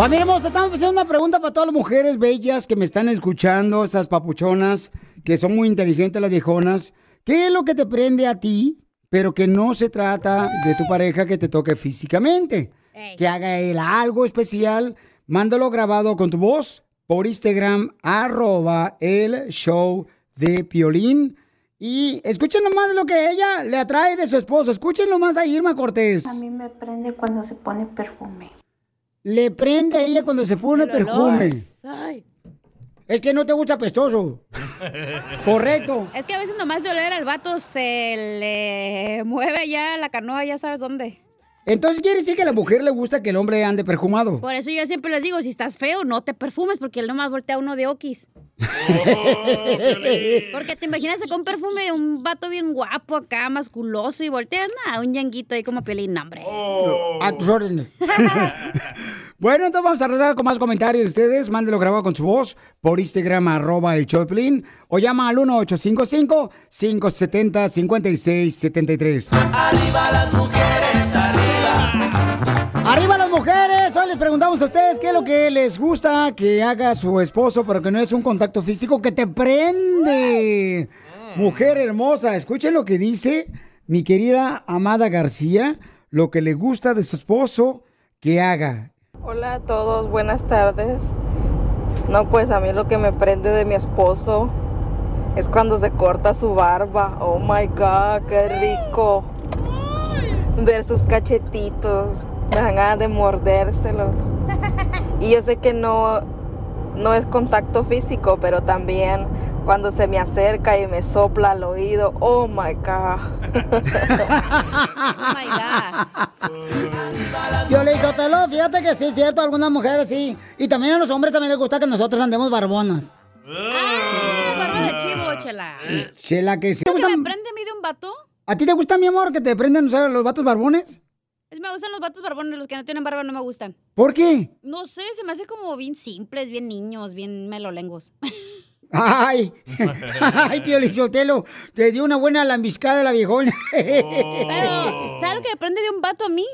Familia hermosa, estamos haciendo una pregunta para todas las mujeres bellas que me están escuchando, esas papuchonas que son muy inteligentes las viejonas. ¿Qué es lo que te prende a ti, pero que no se trata de tu pareja que te toque físicamente? Que haga él algo especial, mándalo grabado con tu voz por Instagram, arroba el show de Piolín. Y escuchen nomás lo que ella le atrae de su esposo. Escuchen nomás a Irma Cortés. A mí me prende cuando se pone perfume. Le prende a ella cuando se pone perfume. Ay. Es que no te gusta pestoso. Correcto. Es que a veces nomás de oler al vato se le mueve ya la canoa, ya sabes dónde. Entonces quiere decir que a la mujer le gusta que el hombre ande perfumado. Por eso yo siempre les digo, si estás feo, no te perfumes, porque él nomás voltea uno de okis. Porque te imaginas con un perfume de un vato bien guapo acá, musculoso, y volteas, nada, un yanguito ahí como pielín, hombre. A tus órdenes. bueno, entonces vamos a rezar con más comentarios de ustedes. Mándelo grabado con su voz por Instagram, arroba el Choplin, o llama al 1855-570-5673. Arriba las mujeres, arriba. Les preguntamos a ustedes qué es lo que les gusta que haga su esposo, pero que no es un contacto físico que te prende. Mujer hermosa, escuchen lo que dice mi querida Amada García, lo que le gusta de su esposo que haga. Hola a todos, buenas tardes. No, pues a mí lo que me prende de mi esposo es cuando se corta su barba. Oh my god, qué rico. Ver sus cachetitos, me dan ganas de mordérselos. Y yo sé que no, no es contacto físico, pero también cuando se me acerca y me sopla al oído. Oh my god. Oh my God. Violín fíjate que sí es cierto, algunas mujeres sí. Y también a los hombres también les gusta que nosotros andemos barbonas. Ah, barba de chivo, chela. Chela, que sí. ¿Te me prende a mí de un vato? ¿A ti te gusta, mi amor, que te prenden o sea, los vatos barbones? Es, me gustan los vatos barbones, los que no tienen barba no me gustan. ¿Por qué? No sé, se me hace como bien simples, bien niños, bien melolengos. Ay, ay, Piolichotelo, te dio una buena lambiscada la viejona. Pero, ¿sabes lo que me prende de un vato a mí?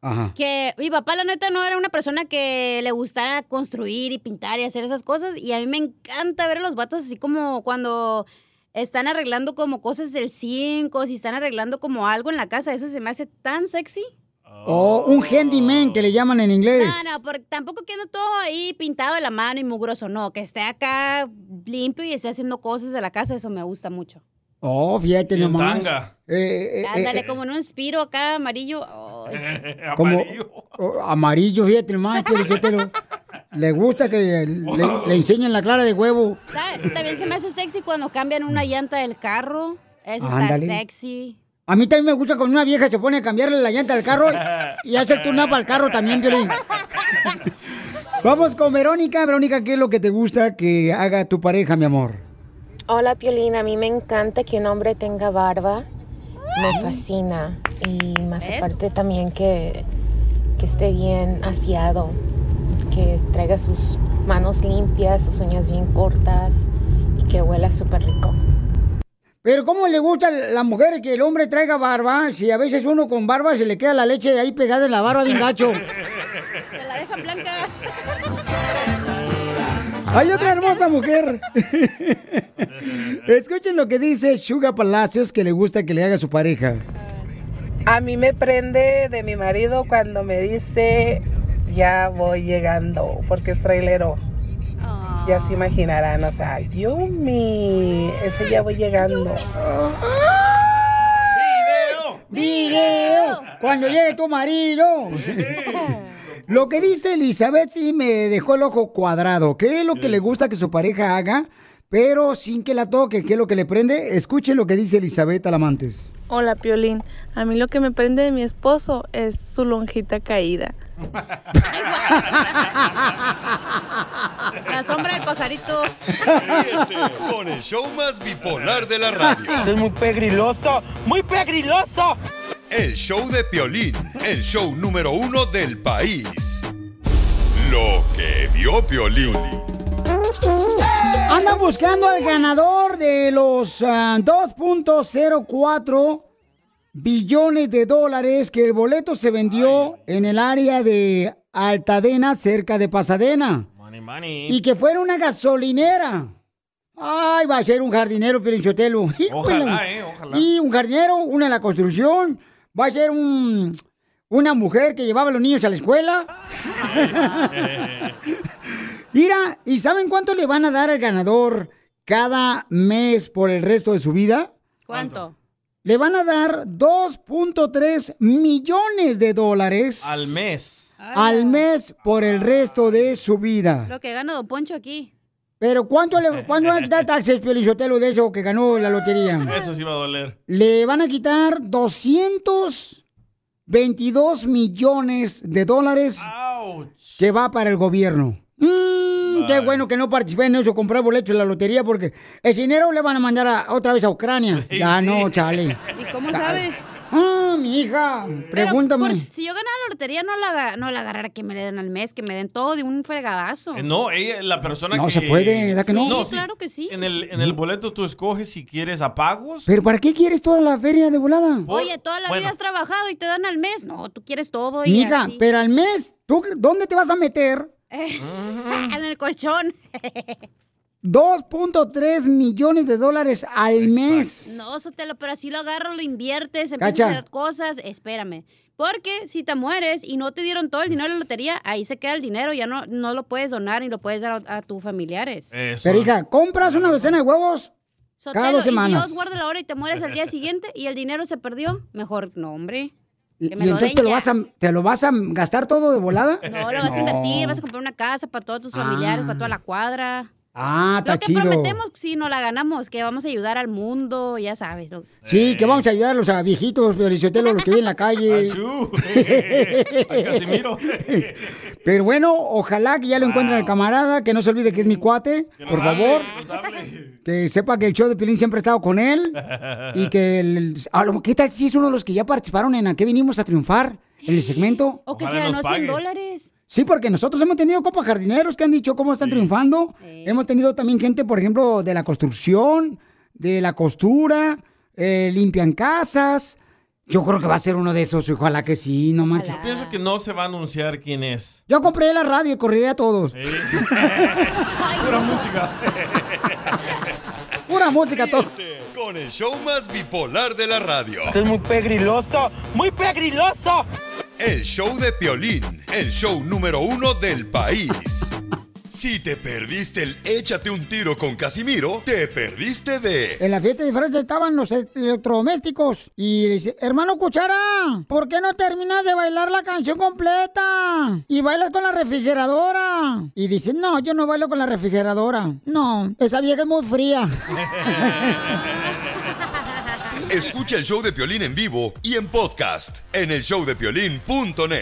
Ajá. Que mi papá, la neta, no era una persona que le gustara construir y pintar y hacer esas cosas. Y a mí me encanta ver a los vatos así como cuando están arreglando como cosas del 5, si están arreglando como algo en la casa. Eso se me hace tan sexy. O un handyman que le llaman en inglés. No, no, porque tampoco queda todo ahí pintado de la mano y mugroso. No, que esté acá limpio y esté haciendo cosas de la casa. Eso me gusta mucho. Oh, fíjate nomás. tanga. Eh, eh, Ándale, eh, como en un espiro acá amarillo. Ay. como oh, amarillo, fíjate nomás. Le gusta que le, le enseñen la clara de huevo. También se me hace sexy cuando cambian una llanta del carro. Eso Ándale. está sexy. A mí también me gusta cuando una vieja se pone a cambiarle la llanta al carro y hace el turno al carro también, Piolín. Vamos con Verónica. Verónica, ¿qué es lo que te gusta que haga tu pareja, mi amor? Hola Piolina, a mí me encanta que un hombre tenga barba, me fascina y más ¿Ves? aparte también que, que esté bien aseado, que traiga sus manos limpias, sus uñas bien cortas y que huela súper rico. Pero ¿cómo le gusta a la mujer que el hombre traiga barba? Si a veces uno con barba se le queda la leche ahí pegada en la barba bien gacho. Se la dejan blanca. Hay otra hermosa mujer. Escuchen lo que dice Suga Palacios que le gusta que le haga a su pareja. A mí me prende de mi marido cuando me dice ya voy llegando, porque es trailero. Ya se imaginarán, o sea, Yumi, ese ya voy llegando. ¡Video! Cuando llegue tu marido. Lo que dice Elizabeth sí me dejó el ojo cuadrado. ¿Qué es lo que le gusta que su pareja haga? Pero sin que la toque, ¿qué es lo que le prende? Escuchen lo que dice Elizabeth Alamantes. Hola, Piolín. A mí lo que me prende de mi esposo es su lonjita caída. La sombra del pajarito. Ríete con el show más bipolar de la radio. Es muy pegriloso, muy pegriloso. El show de Piolín, el show número uno del país. Lo que vio Piolín. Andan buscando al ganador de los ah, 2.04 billones de dólares que el boleto se vendió en el área de Altadena, cerca de Pasadena. Money, money. Y que fuera una gasolinera. Ay, va a ser un jardinero, Pirinchotelo. Ojalá, eh, ojalá. Y un jardinero, una en la construcción. Va a ser un, una mujer que llevaba a los niños a la escuela. Mira, ¿y saben cuánto le van a dar al ganador cada mes por el resto de su vida? ¿Cuánto? Le van a dar 2.3 millones de dólares Al mes. al mes por el resto de su vida. Lo que gana Don Poncho aquí. Pero ¿cuánto le cuánto da taxes Pelizotelo de eso que ganó la lotería? Eso sí va a doler. Le van a quitar 222 millones de dólares que va para el gobierno. Mm, qué bueno que no participé en eso, comprar boletos de la lotería, porque ese dinero le van a mandar a- otra vez a Ucrania. Ya no, chale. ¿Y cómo sabe? Ah, mi hija, pregúntame. Pero, por- si yo ganara la lotería, no la, no la agarrara que me le den al mes, que me den todo de un fregadazo. Eh, No, ella, la persona No que... se puede, ¿verdad que no? Sí, claro que sí. En el, en el boleto tú escoges si quieres a pagos. ¿Pero para qué quieres toda la feria de volada? Oye, toda la Bueno. vida has trabajado y te dan al mes. No, tú quieres todo. Y Mija, así. pero al mes, ¿tú dónde te vas a meter? En el colchón. 2.3 millones de dólares al mes. No, Sotelo, pero así lo agarro, lo inviertes, empiezas Cacha. a hacer cosas. Espérame. Porque si te mueres y no te dieron todo el dinero de la lotería, ahí se queda el dinero, ya no, no lo puedes donar ni lo puedes dar a, a tus familiares. Pero hija, compras una docena de huevos Sotelo, cada dos Y semanas. Dios guarda la hora y te mueres al día siguiente y el dinero se perdió. Mejor, no, hombre. Y, entonces te lo, vas a, te lo vas a gastar todo de volada. No, lo vas a invertir, vas a comprar una casa para todos tus familiares, para toda la cuadra. Ah, está Lo que chido. prometemos, si no la ganamos, que vamos a ayudar al mundo, ya sabes. lo- Sí, que vamos a ayudarlos a viejitos, Felicitelo, los que viven en la calle. Pero bueno, ojalá que ya lo encuentren al camarada, que no se olvide que es mi cuate, por favor. Que sepa que el show de Pilín siempre ha estado con él. Y que, el, a lo- ¿qué tal si es uno de los que ya participaron en a qué vinimos a triunfar? En el segmento. O que se ganó 100 dólares. Sí, porque nosotros hemos tenido copa jardineros que han dicho cómo están triunfando. Hemos tenido también gente, por ejemplo, de la construcción, de la costura, eh, limpian casas. Yo creo que va a ser uno de esos, ojalá que sí, no manches. Pienso que no se va a anunciar quién es. Yo compré la radio y correré a todos. Pura música. Pura música, todo. Con el show más bipolar de la radio. Es muy pegriloso, muy pegriloso. El show de Piolín, el show número uno del país. Si te perdiste el échate un tiro con Casimiro, te perdiste de... En la fiesta de Francia estaban los electrodomésticos. Y dice, hermano Cuchara, ¿por qué no terminas de bailar la canción completa? Y bailas con la refrigeradora. Y dice, no, yo no bailo con la refrigeradora. No, esa vieja es muy fría. Escucha el show de Piolín en vivo y en podcast en el showdepiolín.net.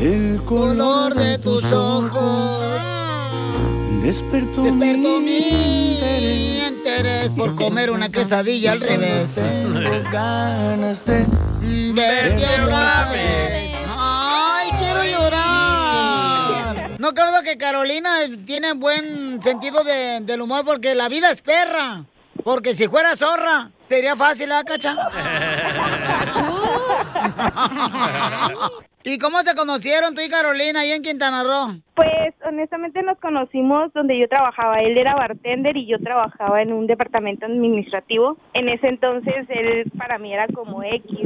El color de tus ojos despertó, despertó mi interés. por comer una quesadilla al revés. ganas de Verte otra vez. Ay, quiero llorar. No cabe que Carolina tiene buen sentido de- del humor porque la vida es perra. Porque si fuera zorra, sería fácil, ¿ah, cacha? ¿Y cómo se conocieron tú y Carolina ahí en Quintana Roo? Pues honestamente nos conocimos donde yo trabajaba. Él era bartender y yo trabajaba en un departamento administrativo. En ese entonces él para mí era como X.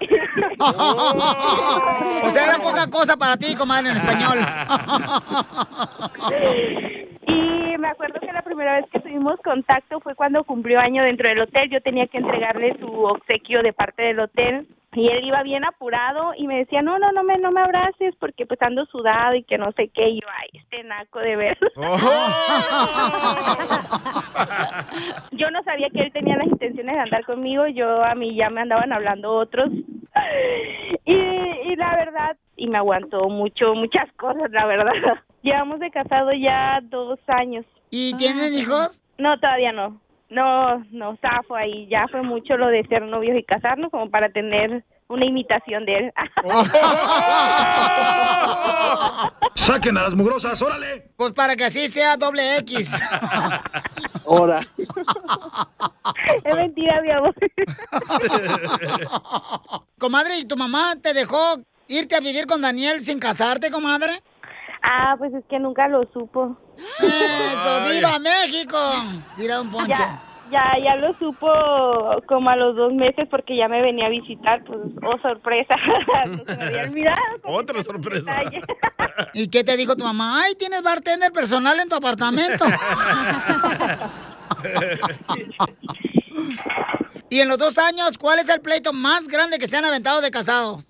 O sea, era poca cosa para ti, comadre, en español. Y me acuerdo que la primera vez que tuvimos contacto fue cuando cumplió año dentro del hotel. Yo tenía que entregarle su obsequio de parte del hotel. Y él iba bien apurado y me decía, no, no, no me, no me abraces porque pues ando sudado y que no sé qué. Y yo, ay, este naco de ver. yo no sabía que él tenía las intenciones de andar conmigo. Yo, a mí ya me andaban hablando otros. Y, y la verdad, y me aguantó mucho, muchas cosas, la verdad. Llevamos de casado ya dos años. ¿Y tienen hijos? No, todavía no. No, no, zafo ahí. Ya fue mucho lo de ser novios y casarnos como para tener una imitación de él. ¡Saquen a las mugrosas, órale! Pues para que así sea doble X. Ahora. es mentira, mi amor. comadre, ¿y tu mamá te dejó irte a vivir con Daniel sin casarte, comadre? Ah, pues es que nunca lo supo. ¡Eso! ¡Viva México! Dirá Don Poncho. Ya, ya, ya lo supo como a los dos meses porque ya me venía a visitar, pues, oh, sorpresa. Me había olvidado. Otra sorpresa. ¿Y qué te dijo tu mamá? ¡Ay, tienes bartender personal en tu apartamento! y en los dos años, ¿cuál es el pleito más grande que se han aventado de casados?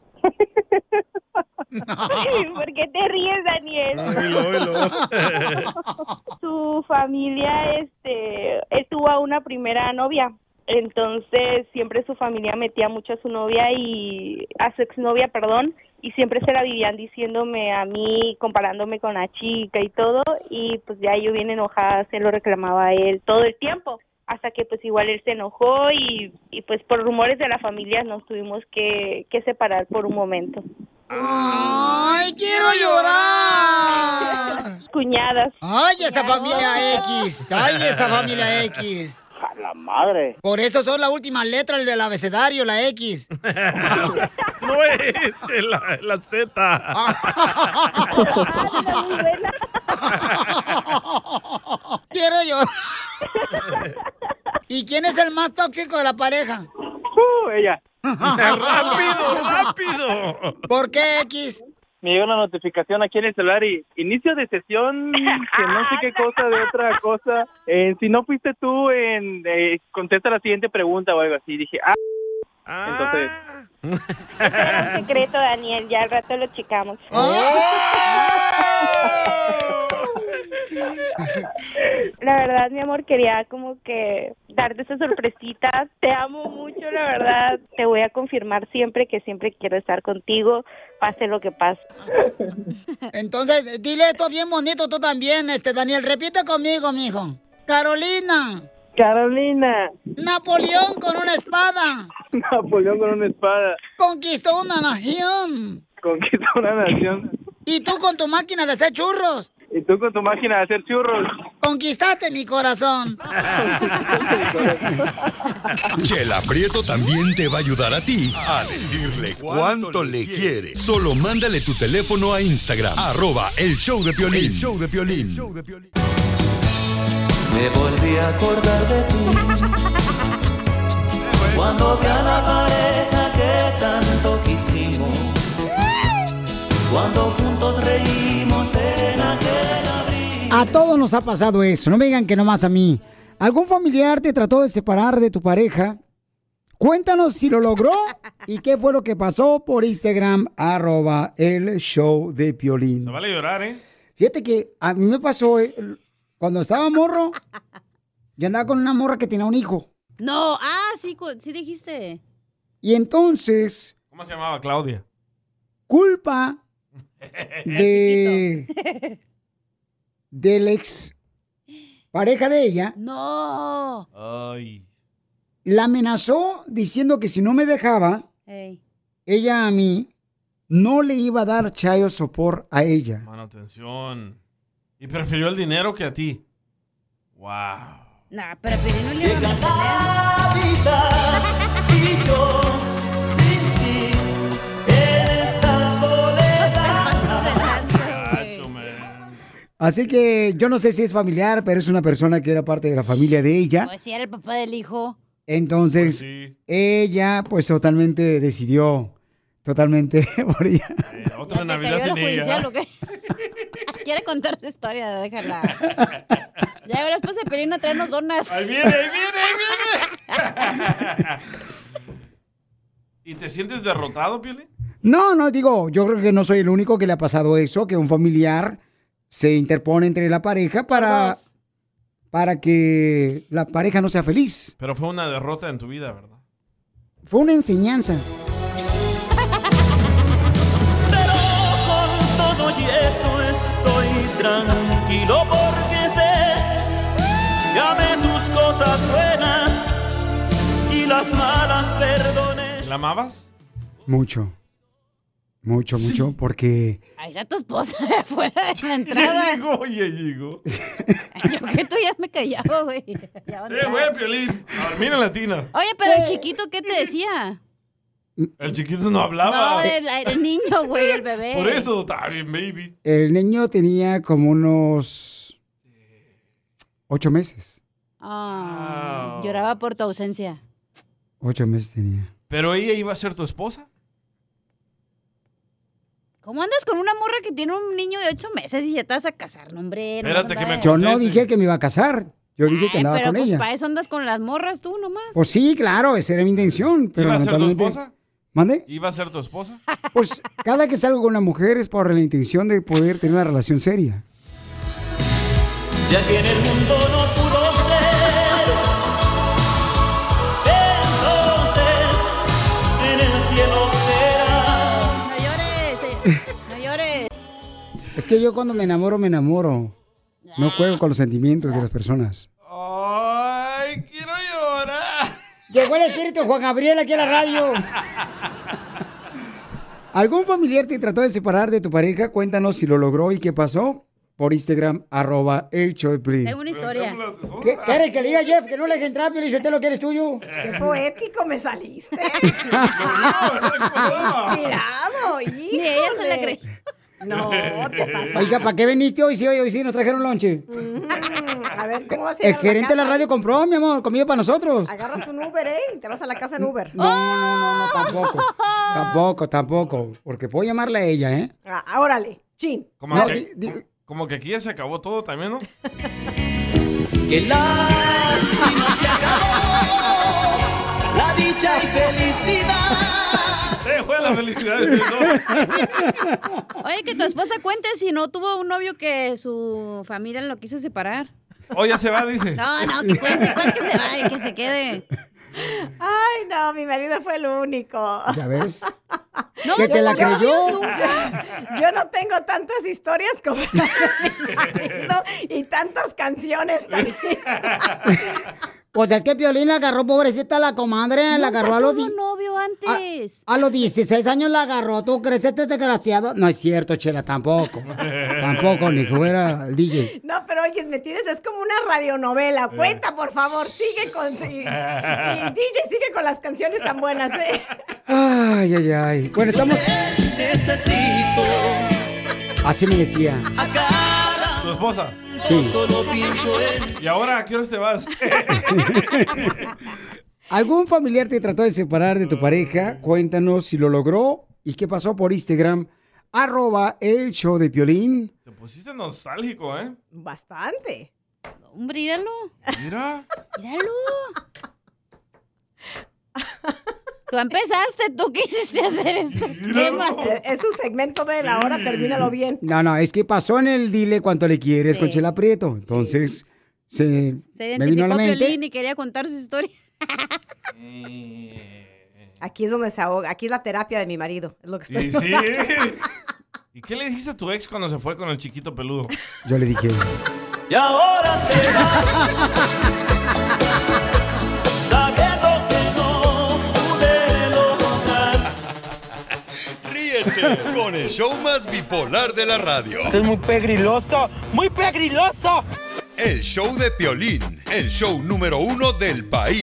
¿Por qué te ríes, Daniel? Su familia, este, él tuvo a una primera novia. Entonces, siempre su familia metía mucho a su novia y a su exnovia, perdón, y siempre se la vivían diciéndome a mí, comparándome con la chica y todo, y pues ya yo bien enojada se lo reclamaba a él todo el tiempo, hasta que pues igual él se enojó y, y pues por rumores de la familia nos tuvimos que, que separar por un momento. ¡Ay, quiero llorar! Cuñadas. ¡Ay, esa familia X! ¡Ay, esa familia X! A la madre. Por eso son la última letra del abecedario, la X. No es la, la Z. Quiero llorar. ¿Y quién es el más tóxico de la pareja? Uh, ella. ¡Rápido, rápido! ¿Por qué X? Me llegó una notificación aquí en el celular y inicio de sesión, que no sé qué cosa de otra cosa. Eh, si no fuiste tú, en, eh, contesta la siguiente pregunta o algo así. Dije, ah. Entonces, Era un secreto, Daniel, ya al rato lo checamos. La verdad, mi amor, quería como que darte esa sorpresita. Te amo mucho, la verdad. Te voy a confirmar siempre que siempre quiero estar contigo, pase lo que pase. Entonces, dile esto bien bonito tú también, este Daniel. Repite conmigo, mijo. Carolina. Carolina. Napoleón con una espada. Napoleón con una espada. Conquistó una nación. Conquistó una nación. Y tú con tu máquina de hacer churros. Y tú con tu máquina de hacer churros. Conquistaste mi corazón. Chela Prieto también te va a ayudar a ti a decirle cuánto le quiere. Solo mándale tu teléfono a Instagram, arroba el show de Piolín. El show de Piolín. Me volví a acordar de ti Cuando vi a la pareja que tanto quisimos Cuando juntos reímos A todos nos ha pasado eso. No me digan que nomás a mí. ¿Algún familiar te trató de separar de tu pareja? Cuéntanos si lo logró y qué fue lo que pasó por Instagram, arroba el show de Piolín. Se vale llorar, ¿eh? Fíjate que a mí me pasó, eh, cuando estaba morro, yo andaba con una morra que tenía un hijo. No, ah, sí, sí dijiste. Y entonces, ¿Cómo se llamaba Claudia? culpa de del ex pareja de ella, No. Ay. la amenazó diciendo que si no me dejaba, Ey. ella a mí no le iba a dar chayo sopor a ella. Mano, atención. Y prefirió el dinero que a ti. Wow. Nah, pero Piolín no le iba a Así que yo no sé si es familiar, pero es una persona que era parte de la familia de ella. Pues si era el papá del hijo. Entonces, ella pues totalmente decidió, totalmente por ella. Eh, otra ¿Te Navidad sin ella. judicial o qué? Quiere contar su historia, déjala. Ya verás, pues de Piolín a traernos donas. Ahí viene, ahí viene, ahí viene. ¿Y te sientes derrotado, Piolín? No, no, digo, yo creo que no soy el único que le ha pasado eso, que un familiar se interpone entre la pareja para, para que la pareja no sea feliz. Pero fue una derrota en tu vida, ¿verdad? Fue una enseñanza. Con todo y eso estoy tranquilo porque sé que amé tus cosas buenas y las malas perdoné. ¿La amabas? Mucho. Mucho, mucho, porque Ahí está tu esposa de afuera de la entrada. Ya llegó, ya llegó. Yo que tú ya me callaba, güey. Sí, güey, Piolín. A ver, mira latina. Oye, pero el chiquito, ¿qué te decía? El chiquito no hablaba. No, el, el niño, güey, el bebé. Por eso está bien, baby. el niño tenía como unos ocho meses. Ah, Lloraba por tu ausencia. Ocho meses tenía. ¿Pero ella iba a ser tu esposa? ¿Cómo andas con una morra que tiene un niño de ocho meses y ya te vas a casar, no, hombre? no Espérate que me Yo no dije que me iba a casar. Yo dije que andaba pero con pues ella. para eso andas con las morras tú nomás. Pues sí, claro, esa era mi intención. Pero ¿Iba a ser tu esposa? ¿Mande? ¿Iba a ser tu esposa? Pues cada que salgo con una mujer es por la intención de poder tener una relación seria. Ya en el mundo no Es que yo cuando me enamoro, me enamoro. No juego con los sentimientos de las personas. Ay, quiero llorar. Llegó el espíritu de Juan Gabriel aquí a la radio. ¿Algún familiar te trató de separar de tu pareja? Cuéntanos si lo logró y qué pasó. Por Instagram, arroba el Piolín. Tengo una historia. ¿Qué, ¿Quieres que le diga Jeff que no le deje entrar, Piolín? Si usted lo quiere es tuyo. Qué poético me saliste. Inspirado, Inspirado, Ni ella se la híjole. cree. No, te pasa. Oiga, ¿para qué viniste hoy? Sí, hoy, hoy sí nos trajeron lonche. A ver, ¿cómo vas a El a la gerente de la radio compró, mi amor, comida para nosotros. Agarras un Uber, ¿eh? Y te vas a la casa en Uber. No, no, no, no, tampoco. Tampoco, tampoco. Porque puedo llamarle a ella, ¿eh? Ah, órale, chin. Como, No, que, como que aquí ya se acabó todo también, ¿no? Que lástima se acabó la dicha y felicidad. La felicidad de. Oye, que tu esposa cuente si no tuvo un novio que su familia lo quiso separar. Oh, ya se va, dice. No, no, que cuente, ¿cuál que se vaya, que se quede? Ay, no, mi marido fue el único. ¿Ya ves? No, ¿Que te la yo- creyó? Yo, yo no tengo tantas historias como mi marido y tantas canciones también. Pues es que Piolín la agarró, pobrecita la comadre, la agarró a los... tuvo novio antes. A los 16 años la agarró, ¿tú crees este desgraciado? No es cierto, Chela, tampoco. tampoco, ni que fuera el DJ. No, pero oye, me tienes, es como una radionovela. Cuenta, por favor, sigue con... Y, y DJ sigue con las canciones tan buenas, ¿eh? Ay, ay, ay. Bueno, estamos... Necesito Así me decía. a cada ¿Tu esposa? Sí. solo pienso en ¿Y ahora a qué horas te vas? ¿Algún familiar te trató de separar de tu pareja? Cuéntanos si lo logró y qué pasó por Instagram. Arroba el show de Piolín. Te pusiste nostálgico, ¿eh? Bastante. Hombre, míralo. Mira. Míralo. Tú empezaste, tú quisiste hacer este tema. Eh, Es su segmento de la hora, termínalo bien. No, no, es que pasó en el dile cuánto le quieres Sí. con Chela Prieto. Entonces, se, Se me vino a identificó la mente. Y quería contar su historia. Aquí es donde se ahoga, aquí es la terapia de mi marido, es lo que estoy Y sí. ¿Y qué le dijiste a tu ex cuando se fue con el chiquito peludo? Yo le dije, y ahora te vas. Ríete con el show más bipolar de la radio. Esto es muy pegriloso, muy pegriloso. El show de Piolín, el show número uno del país.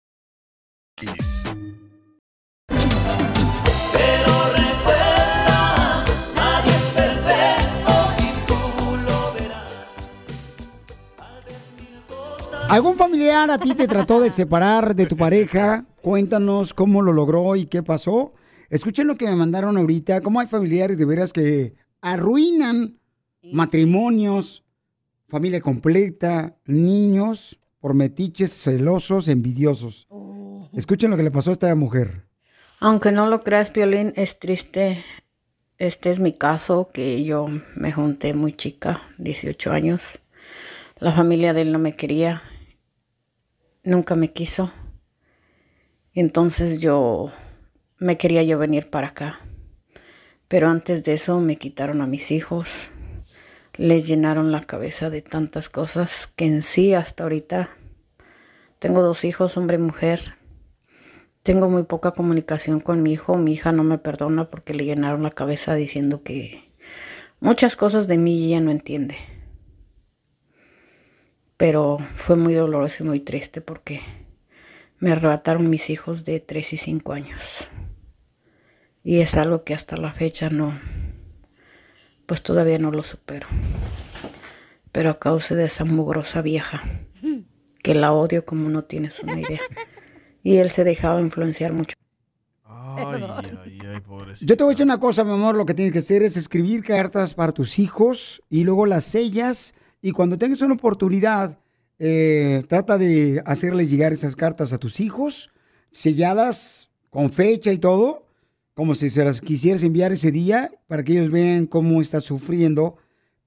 Pero recuerda, nadie es perfecto y tú lo verás. ¿Algún familiar a ti te trató de separar de tu pareja? Cuéntanos cómo lo logró y qué pasó. Escuchen lo que me mandaron ahorita, cómo hay familiares de veras que arruinan matrimonios, familia completa, niños, por metiches celosos, envidiosos. Escuchen lo que le pasó a esta mujer. Aunque no lo creas, Piolín, es triste. Este es mi caso, que yo me junté muy chica, 18 años. La familia de él no me quería, nunca me quiso. Entonces yo me quería yo venir para acá. Pero antes de eso me quitaron a mis hijos. Les llenaron la cabeza de tantas cosas que en sí hasta ahorita tengo dos hijos, hombre y mujer. Tengo muy poca comunicación con mi hijo. Mi hija no me perdona porque le llenaron la cabeza diciendo que muchas cosas de mí ella no entiende. Pero fue muy doloroso y muy triste porque me arrebataron mis hijos de 3 y 5 años. Y es algo que hasta la fecha no, pues todavía no lo supero. Pero a causa de esa mugrosa vieja, que la odio como no tienes una idea. Y él se dejaba influenciar mucho. Ay, ay, ay. Yo te voy a decir una cosa, mi amor, lo que tienes que hacer es escribir cartas para tus hijos y luego las sellas y cuando tengas una oportunidad, eh, trata de hacerle llegar esas cartas a tus hijos, selladas con fecha y todo, como si se las quisieras enviar ese día para que ellos vean cómo estás sufriendo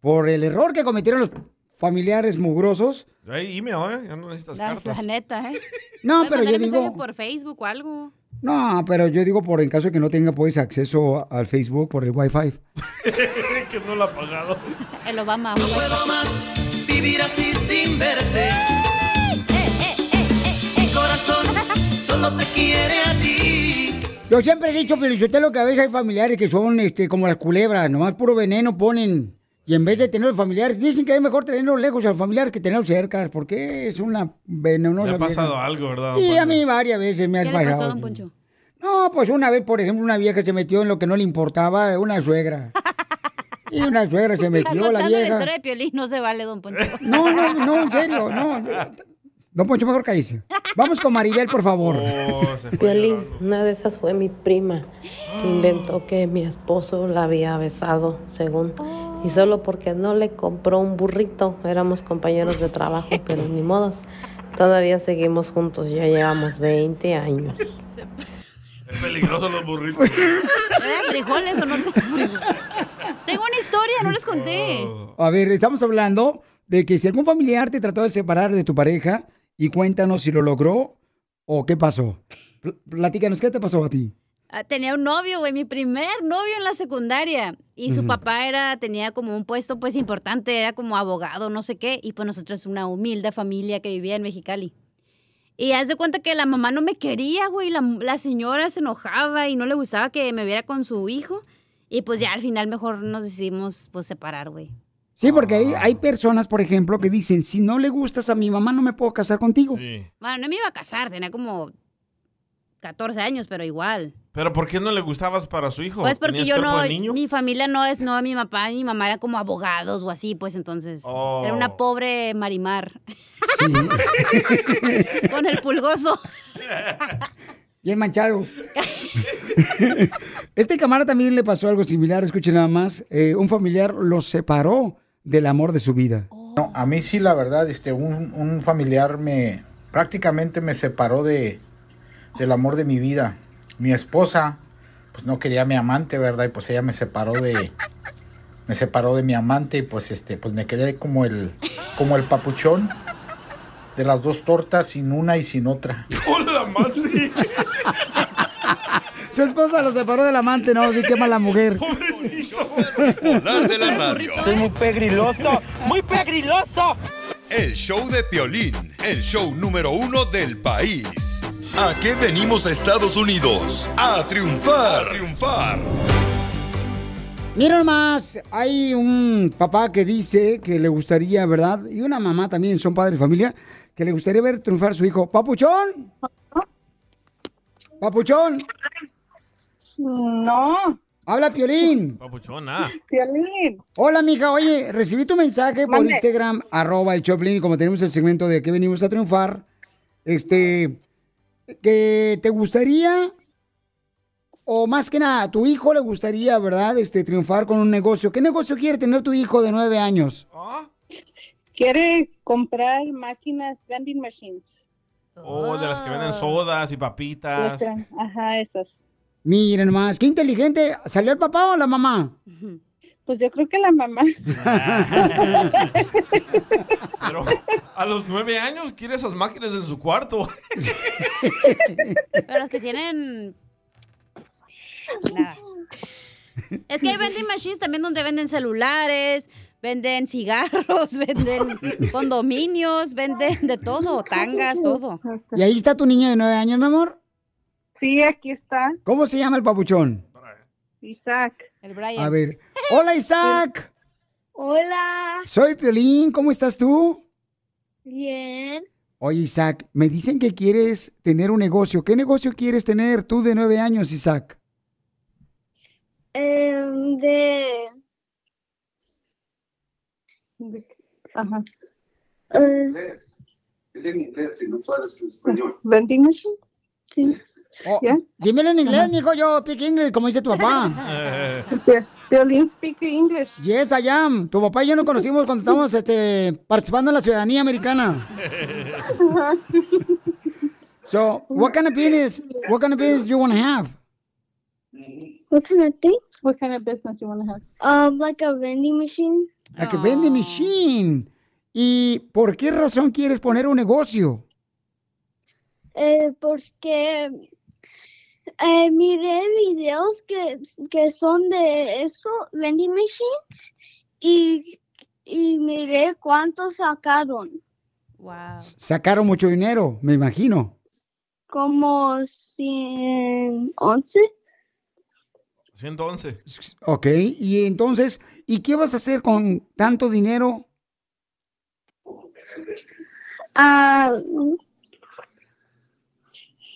por el error que cometieron los familiares mugrosos. Ay, email, ¿eh? Ya no necesitas La, cartas. la neta, ¿eh? No, pero yo digo- por Facebook o algo. No, pero yo digo por en caso de que no tenga pues acceso al Facebook por el Wi-Fi. que no lo ha pagado. El Obama. No puedo más vivir así sin verte. Mi corazón solo te quiere a ti. Yo siempre he dicho, Felicitelo, que a veces hay familiares que son este, como las culebras, nomás puro veneno ponen. Y en vez de tener familiares, dicen que es mejor tenerlos lejos al familiar que tenerlos cerca, porque es una venenosa. Le ha pasado vieja. algo, ¿verdad? Sí, a mí varias veces me ¿Qué le pasó, pasado. don Poncho? No, pues una vez, por ejemplo, una vieja se metió en lo que no le importaba, una suegra. Y una suegra se metió, la contando la vieja. historia de Piolín, no se vale, don Poncho. No, no, no, en serio, no. Don Poncho, mejor cállese. Vamos con Maribel, por favor. Piolín, una de esas fue mi prima, que inventó que mi esposo la había besado, según. Y solo porque no le compró un burrito, éramos compañeros de trabajo, pero ni modos. Todavía seguimos juntos, ya llevamos 20 años. Es peligroso los burritos. ¿Eh? ¿Frijoles o no? Tengo una historia, no les conté. A ver, estamos hablando de que si algún familiar te trató de separar de tu pareja y cuéntanos si lo logró o qué pasó. Pl- Platícanos, ¿qué te pasó a ti? Ah, Tenía un novio, güey, mi primer novio en la secundaria. Y su papá era, tenía como un puesto pues importante, era como abogado, no sé qué. Y pues nosotros una humilde familia que vivía en Mexicali. Y haz de cuenta que la mamá no me quería, güey. La, la señora se enojaba y no le gustaba que me viera con su hijo. Y pues ya al final mejor nos decidimos pues separar, güey. Sí, porque hay, hay personas, por ejemplo, que dicen, si no le gustas a mi mamá, no me puedo casar contigo. Bueno, no me iba a casar, tenía como 14 años, pero igual. ¿Pero por qué no le gustabas para su hijo? Pues porque ¿Tenías yo no, mi familia no es, no, mi papá y mi mamá eran como abogados o así, pues entonces. Oh. Era una pobre Marimar. Con el pulgoso. Bien manchado. este camarada también le pasó algo similar, escuchen nada más. Eh, un familiar lo separó del amor de su vida. No, a mí sí, la verdad, este, un, un familiar me prácticamente me separó de del amor de mi vida. Mi esposa, pues no quería a mi amante, ¿verdad? Y pues ella me separó de me separó de mi amante y pues este, pues me quedé como el como el papuchón de las dos tortas sin una y sin otra. ¡Hola, Maxi! Su esposa lo separó del amante, no, sí quema la mujer. Polar de la radio. Soy muy pegriloso, muy pegriloso. El show de Piolín, el show número uno del país. ¿A qué venimos a Estados Unidos? A triunfar. A triunfar. Mira nomás, hay un papá que dice que le gustaría, ¿verdad? Y una mamá también, son padres de familia, que le gustaría ver triunfar a su hijo. ¡Papuchón! ¡Papuchón! No. Habla Piolín. Papuchona. Piolín. Hola, mija. Oye, recibí tu mensaje por. Instagram, arroba el Choplin, como tenemos el segmento de que venimos a triunfar, este, que te gustaría, o más que nada, a tu hijo le gustaría, ¿verdad? Este, triunfar con un negocio. ¿Qué negocio quiere tener tu hijo de nueve años? Quiere comprar máquinas vending machines. Oh, de las que venden sodas y papitas. Esa- Ajá, esas. Miren nomás, qué inteligente. ¿Salió el papá o la mamá? Pues yo creo que la mamá. Pero a los nueve años quiere esas máquinas en su cuarto. Pero los que tienen. Nada. Es que hay vending machines también donde venden celulares, venden cigarros, venden condominios, venden de todo, tangas, todo. ¿Y ahí está tu niño de nueve años, mi amor? Sí, aquí está. ¿Cómo se llama el papuchón? Isaac. El Brian. A ver. Hola, Isaac. Hola. Soy Piolín. ¿Cómo estás tú? Bien. Oye, Isaac, me dicen que quieres tener un negocio. ¿Qué negocio quieres tener tú de nueve años, Isaac? Em, de... Ajá. Dile en inglés si no puedes en español. ¿Vending machines? Sí. Oh, Dímelo en inglés, mijo. Yo speak English, como dice tu papá. Piolín speak English. Yes, I am. Tu papá y yo nos conocimos cuando estábamos este, participando en la ciudadanía americana. So, what kind of business, what kind of business you want to have? What kind of thing? What kind of business you want to have? Um, like a vending machine. La que vende machine. ¿Y por qué razón quieres poner un negocio? Eh, porque eh, miré videos que, que son de eso, vending machines, y, y miré cuánto sacaron. Wow. Sacaron mucho dinero, me imagino. Como 111. 111. Ok, y entonces, ¿y qué vas a hacer con tanto dinero? Ah,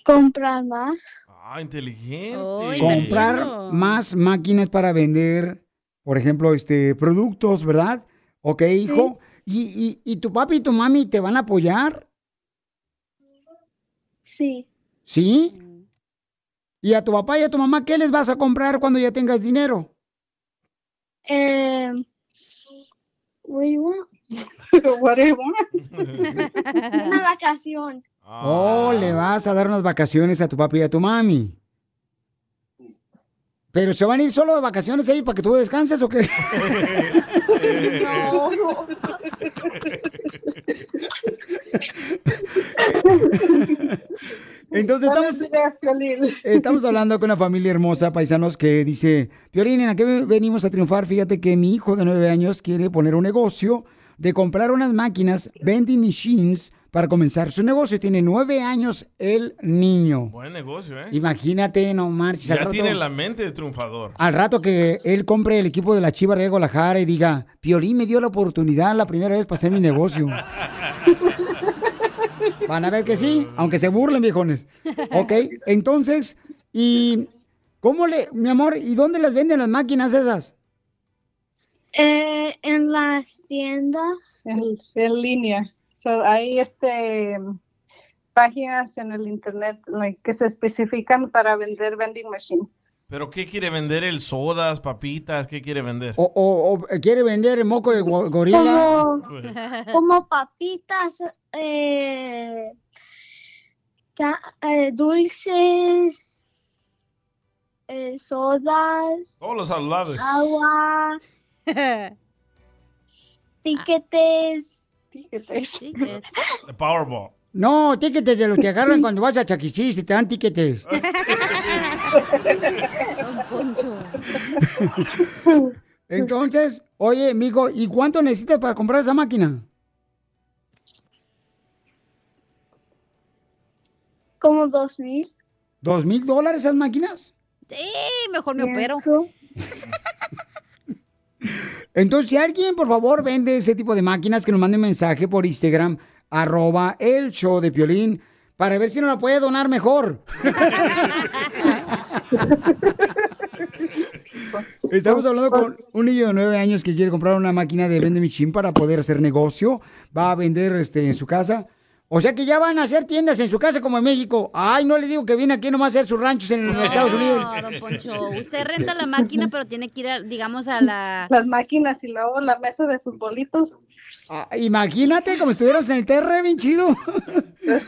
comprar más. Ah, inteligente. Comprar más máquinas para vender, por ejemplo, este productos, ¿verdad? Ok, hijo. ¿Y, y, y tu papi y tu mami te van a apoyar? Sí. ¿Sí? ¿Y a tu papá y a tu mamá qué les vas a comprar cuando ya tengas dinero? Eh, what do you want? what do you want? Una vacación. Oh, le vas a dar unas vacaciones a tu papi y a tu mami. ¿Pero se van a ir solo de vacaciones ahí para que tú descanses o qué? No. Entonces estamos, estamos hablando con una familia hermosa, paisanos, que dice, Piolín, ¿en qué venimos a triunfar? Fíjate que mi hijo de nueve años quiere poner un negocio de comprar unas máquinas, vending machines, para comenzar su negocio. Tiene nueve años el niño. Buen negocio, ¿eh? Imagínate, no marches. al Ya rato- tiene la mente de triunfador. al rato que él compre el equipo de la Chiva de Guadalajara y diga, Piolín me dio la oportunidad la primera vez para hacer mi negocio. Van a ver que sí, aunque se burlen, viejones. Ok, entonces, ¿y cómo le, mi amor, y dónde las venden las máquinas esas? Eh, en las tiendas. En, en línea. So, hay este páginas en el internet like, que se especifican para vender vending machines. ¿Pero qué quiere vender? ¿El sodas, papitas? ¿Qué quiere vender? O, o- o quiere vender el moco de go- gorila. Como, como papitas, eh, eh, dulces, eh, sodas, Todos los saludables. agua, tiquetes. The Powerball. No, tiquetes de los que agarran cuando vas a Chaquichis y te dan tiquetes. Entonces, oye, amigo, ¿y cuánto necesitas para comprar esa máquina? Como dos mil. ¿Dos mil dólares esas máquinas? Sí, mejor me opero. Entonces, si alguien, por favor, vende ese tipo de máquinas, que nos mande un mensaje por Instagram, arroba el show de Piolín, para ver si nos la puede donar mejor. Estamos hablando con un niño de nueve años que quiere comprar una máquina de vende para poder hacer negocio. Va a vender este, en su casa. O sea que ya van a hacer tiendas en su casa como en México. Ay, no le digo que viene aquí nomás a hacer sus ranchos en los Estados Unidos. No, don Poncho, usted renta la máquina, pero tiene que ir, a, digamos, a la... Las máquinas y luego la mesa de futbolitos. Ah, imagínate como estuviéramos en el TR, bien chido.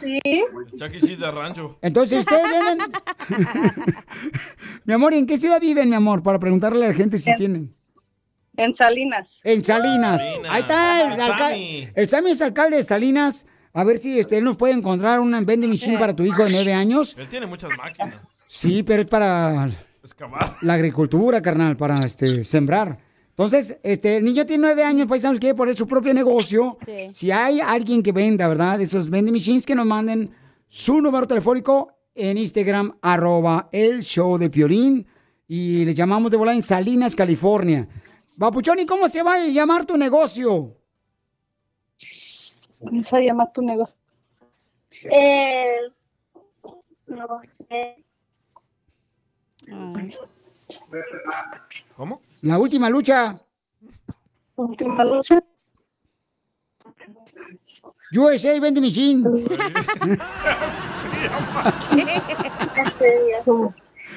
Sí. Chuck E. Cheese de rancho. Entonces, ustedes vienen. mi amor, ¿y en qué ciudad viven, mi amor? Para preguntarle a la gente si tienen. En Salinas. En Salinas. Ahí está el, El el Sammy es alcalde de Salinas. A ver si este, él nos puede encontrar una vending machine para tu hijo de nueve años. Él tiene muchas máquinas. Sí, pero es para Excavar. la agricultura, carnal, para este, sembrar. Entonces, este, el niño tiene nueve años, paisanos, quiere poner su propio negocio. Sí. Si hay alguien que venda, ¿verdad? Esos vending machines, que nos manden su número telefónico en Instagram, arroba el show de Piolín. Y le llamamos de volar en Salinas, California. Papuchón, ¿y cómo se va a llamar tu negocio? ¿Cómo se llama tu negocio? Eh, no sé. ¿Cómo? La última lucha. Última lucha. USA Vending Machine.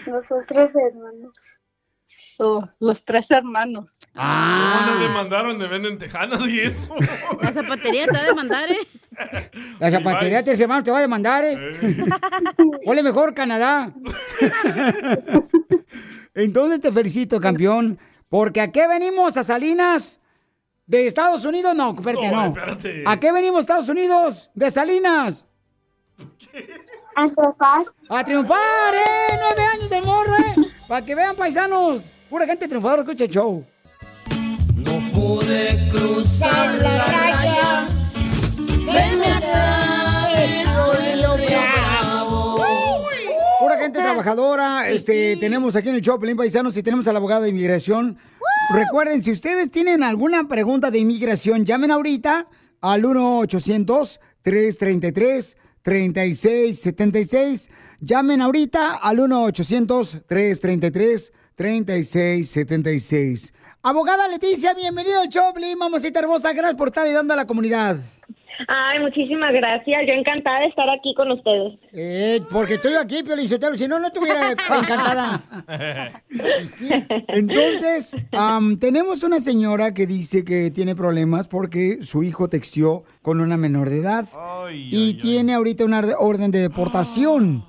Nosotros hermanos. Oh, los tres hermanos. ¿Cómo nos demandaron de venden tejanas y eso? La zapatería te va a demandar, ¿eh? La zapatería de ese hermano te va a demandar, ¿eh? Huele mejor Canadá. Entonces te felicito, campeón. Porque ¿a qué venimos a Salinas? ¿De Estados Unidos? No, espérate, No, no. espérate. ¿A qué venimos Estados Unidos? ¿De Salinas? A triunfar. ¡A triunfar, eh! ¡Nueve años del morro, eh! Para que vean, paisanos. Pura gente triunfadora, escucha el show. Pude cruzar la raya. Se me atravesó el. Pura gente trabajadora. Este, tenemos aquí en el show, Pelín Paisanos, y tenemos al abogado de inmigración. Recuerden, si ustedes tienen alguna pregunta de inmigración, llamen ahorita al 1-800-333-3676. Llamen ahorita al 1-800-333-3676. Abogada Leticia, bienvenido al show, mamacita hermosa. Gracias por estar ayudando a la comunidad. Ay, muchísimas gracias. Yo encantada de estar aquí con ustedes. Eh, porque estoy aquí, Piolín Sotelo, si no, no estuviera encantada. Entonces, am, tenemos una señora que dice que tiene problemas porque su hijo texteó con una menor de edad y tiene ahorita una orde- orden de deportación.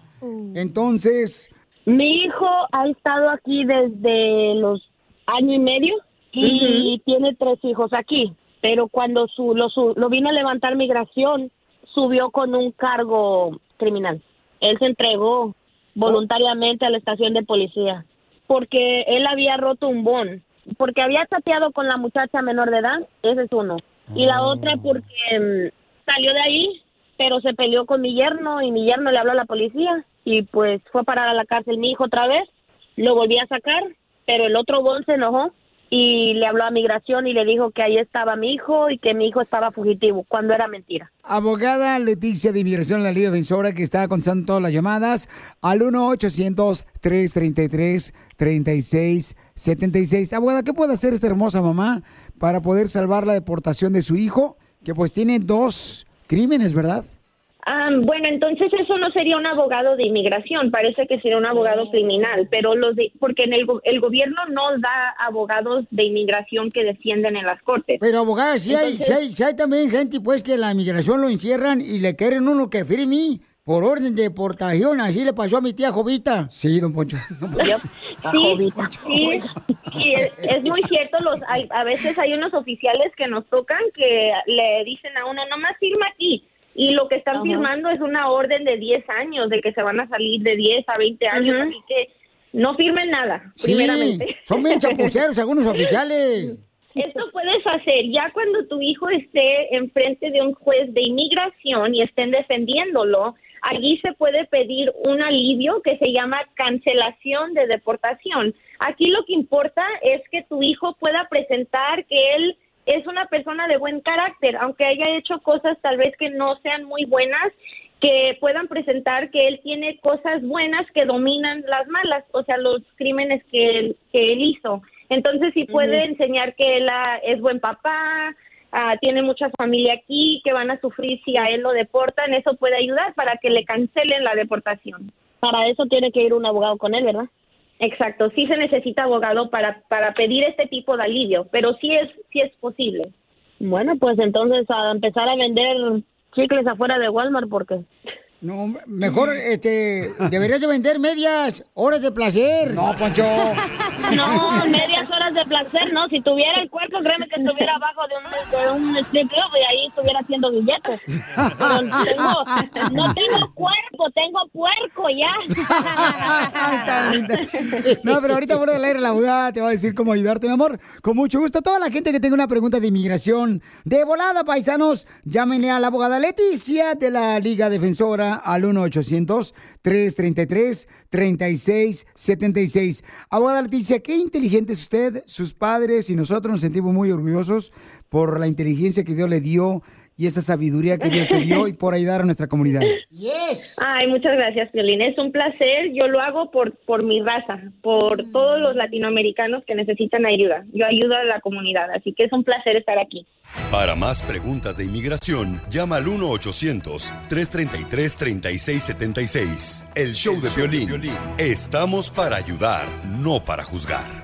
Entonces, Mi hijo ha estado aquí desde los año y medio y tiene tres hijos aquí. Pero cuando su, lo, su- lo vino a levantar migración, subió con un cargo criminal. Él se entregó voluntariamente a la estación de policía porque él había roto un bon, porque había chateado con la muchacha menor de edad, ese es uno. Y la otra porque mm, salió de ahí, pero se peleó con mi yerno y mi yerno le habló a la policía y pues fue a parar a la cárcel mi hijo otra vez, lo volví a sacar, pero el otro bon se enojó y le habló a migración y le dijo que ahí estaba mi hijo y que mi hijo estaba fugitivo, cuando era mentira. abogada Leticia de Inmigración, la Liga Defensora, que está contestando todas las llamadas al 1-800-333-3676. Abogada, ¿qué puede hacer esta hermosa mamá para poder salvar la deportación de su hijo? Que pues tiene dos crímenes, ¿verdad? Ah, bueno, entonces eso no sería un abogado de inmigración, parece que sería un abogado criminal, pero los de, porque en el, go- el gobierno no da abogados de inmigración que defienden en las cortes. Pero abogada, si hay, si hay, si hay también gente pues que la migración lo encierran y le quieren uno que firme por orden de deportación. Así le pasó a mi tía Jovita. Sí, don Poncho. Sí, sí, sí, es, es muy cierto. Los, hay, a veces hay unos oficiales que nos tocan que le dicen a uno, nomás firma aquí. Y lo que están firmando es una orden de 10 años, de que se van a salir de 10 a 20 años. Ujú. Así que no firmen nada, Sí, primeramente. son bien chapuceros algunos oficiales. Esto puedes hacer ya cuando tu hijo esté enfrente de un juez de inmigración y estén defendiéndolo. Allí se puede pedir un alivio que se llama cancelación de deportación. Aquí lo que importa es que tu hijo pueda presentar que él es una persona de buen carácter, aunque haya hecho cosas tal vez que no sean muy buenas, que puedan presentar que él tiene cosas buenas que dominan las malas, o sea, los crímenes que él, que él hizo. Entonces, si puede enseñar que él ah, es buen papá, ah, tiene mucha familia aquí, que van a sufrir si a él lo deportan, eso puede ayudar para que le cancelen la deportación. Para eso tiene que ir un abogado con él, ¿verdad? Exacto, sí se necesita abogado para, para pedir este tipo de alivio, pero sí es, sí es posible. Bueno, pues entonces a empezar a vender chicles afuera de Walmart porque... No, mejor, este, deberías de vender medias horas de placer. No, Poncho. No, medias horas de placer, no. Si tuviera el cuerpo, créeme que estuviera abajo de un, de un strip club y ahí estuviera haciendo billetes. Pero tengo, no tengo cuerpo, tengo puerco ya. Tan linda. No, pero ahorita fuera del aire la abogada te va a decir cómo ayudarte, mi amor. Con mucho gusto. Toda la gente que tenga una pregunta de inmigración, de volada, paisanos, llámenle a la abogada Leticia de la Liga Defensora al 1-800-333-3676. Abogada Leticia, qué inteligente es usted, sus padres y nosotros nos sentimos muy orgullosos por la inteligencia que Dios le dio y esa sabiduría que Dios te dio y por ayudar a nuestra comunidad. Yes. Ay, muchas gracias, Violín. Es un placer. Yo lo hago por, por mi raza, por todos los latinoamericanos que necesitan ayuda. Yo ayudo a la comunidad, así que es un placer estar aquí. Para más preguntas de inmigración, llama al 1-800-333-3676. El show de violín. Estamos para ayudar, no para juzgar.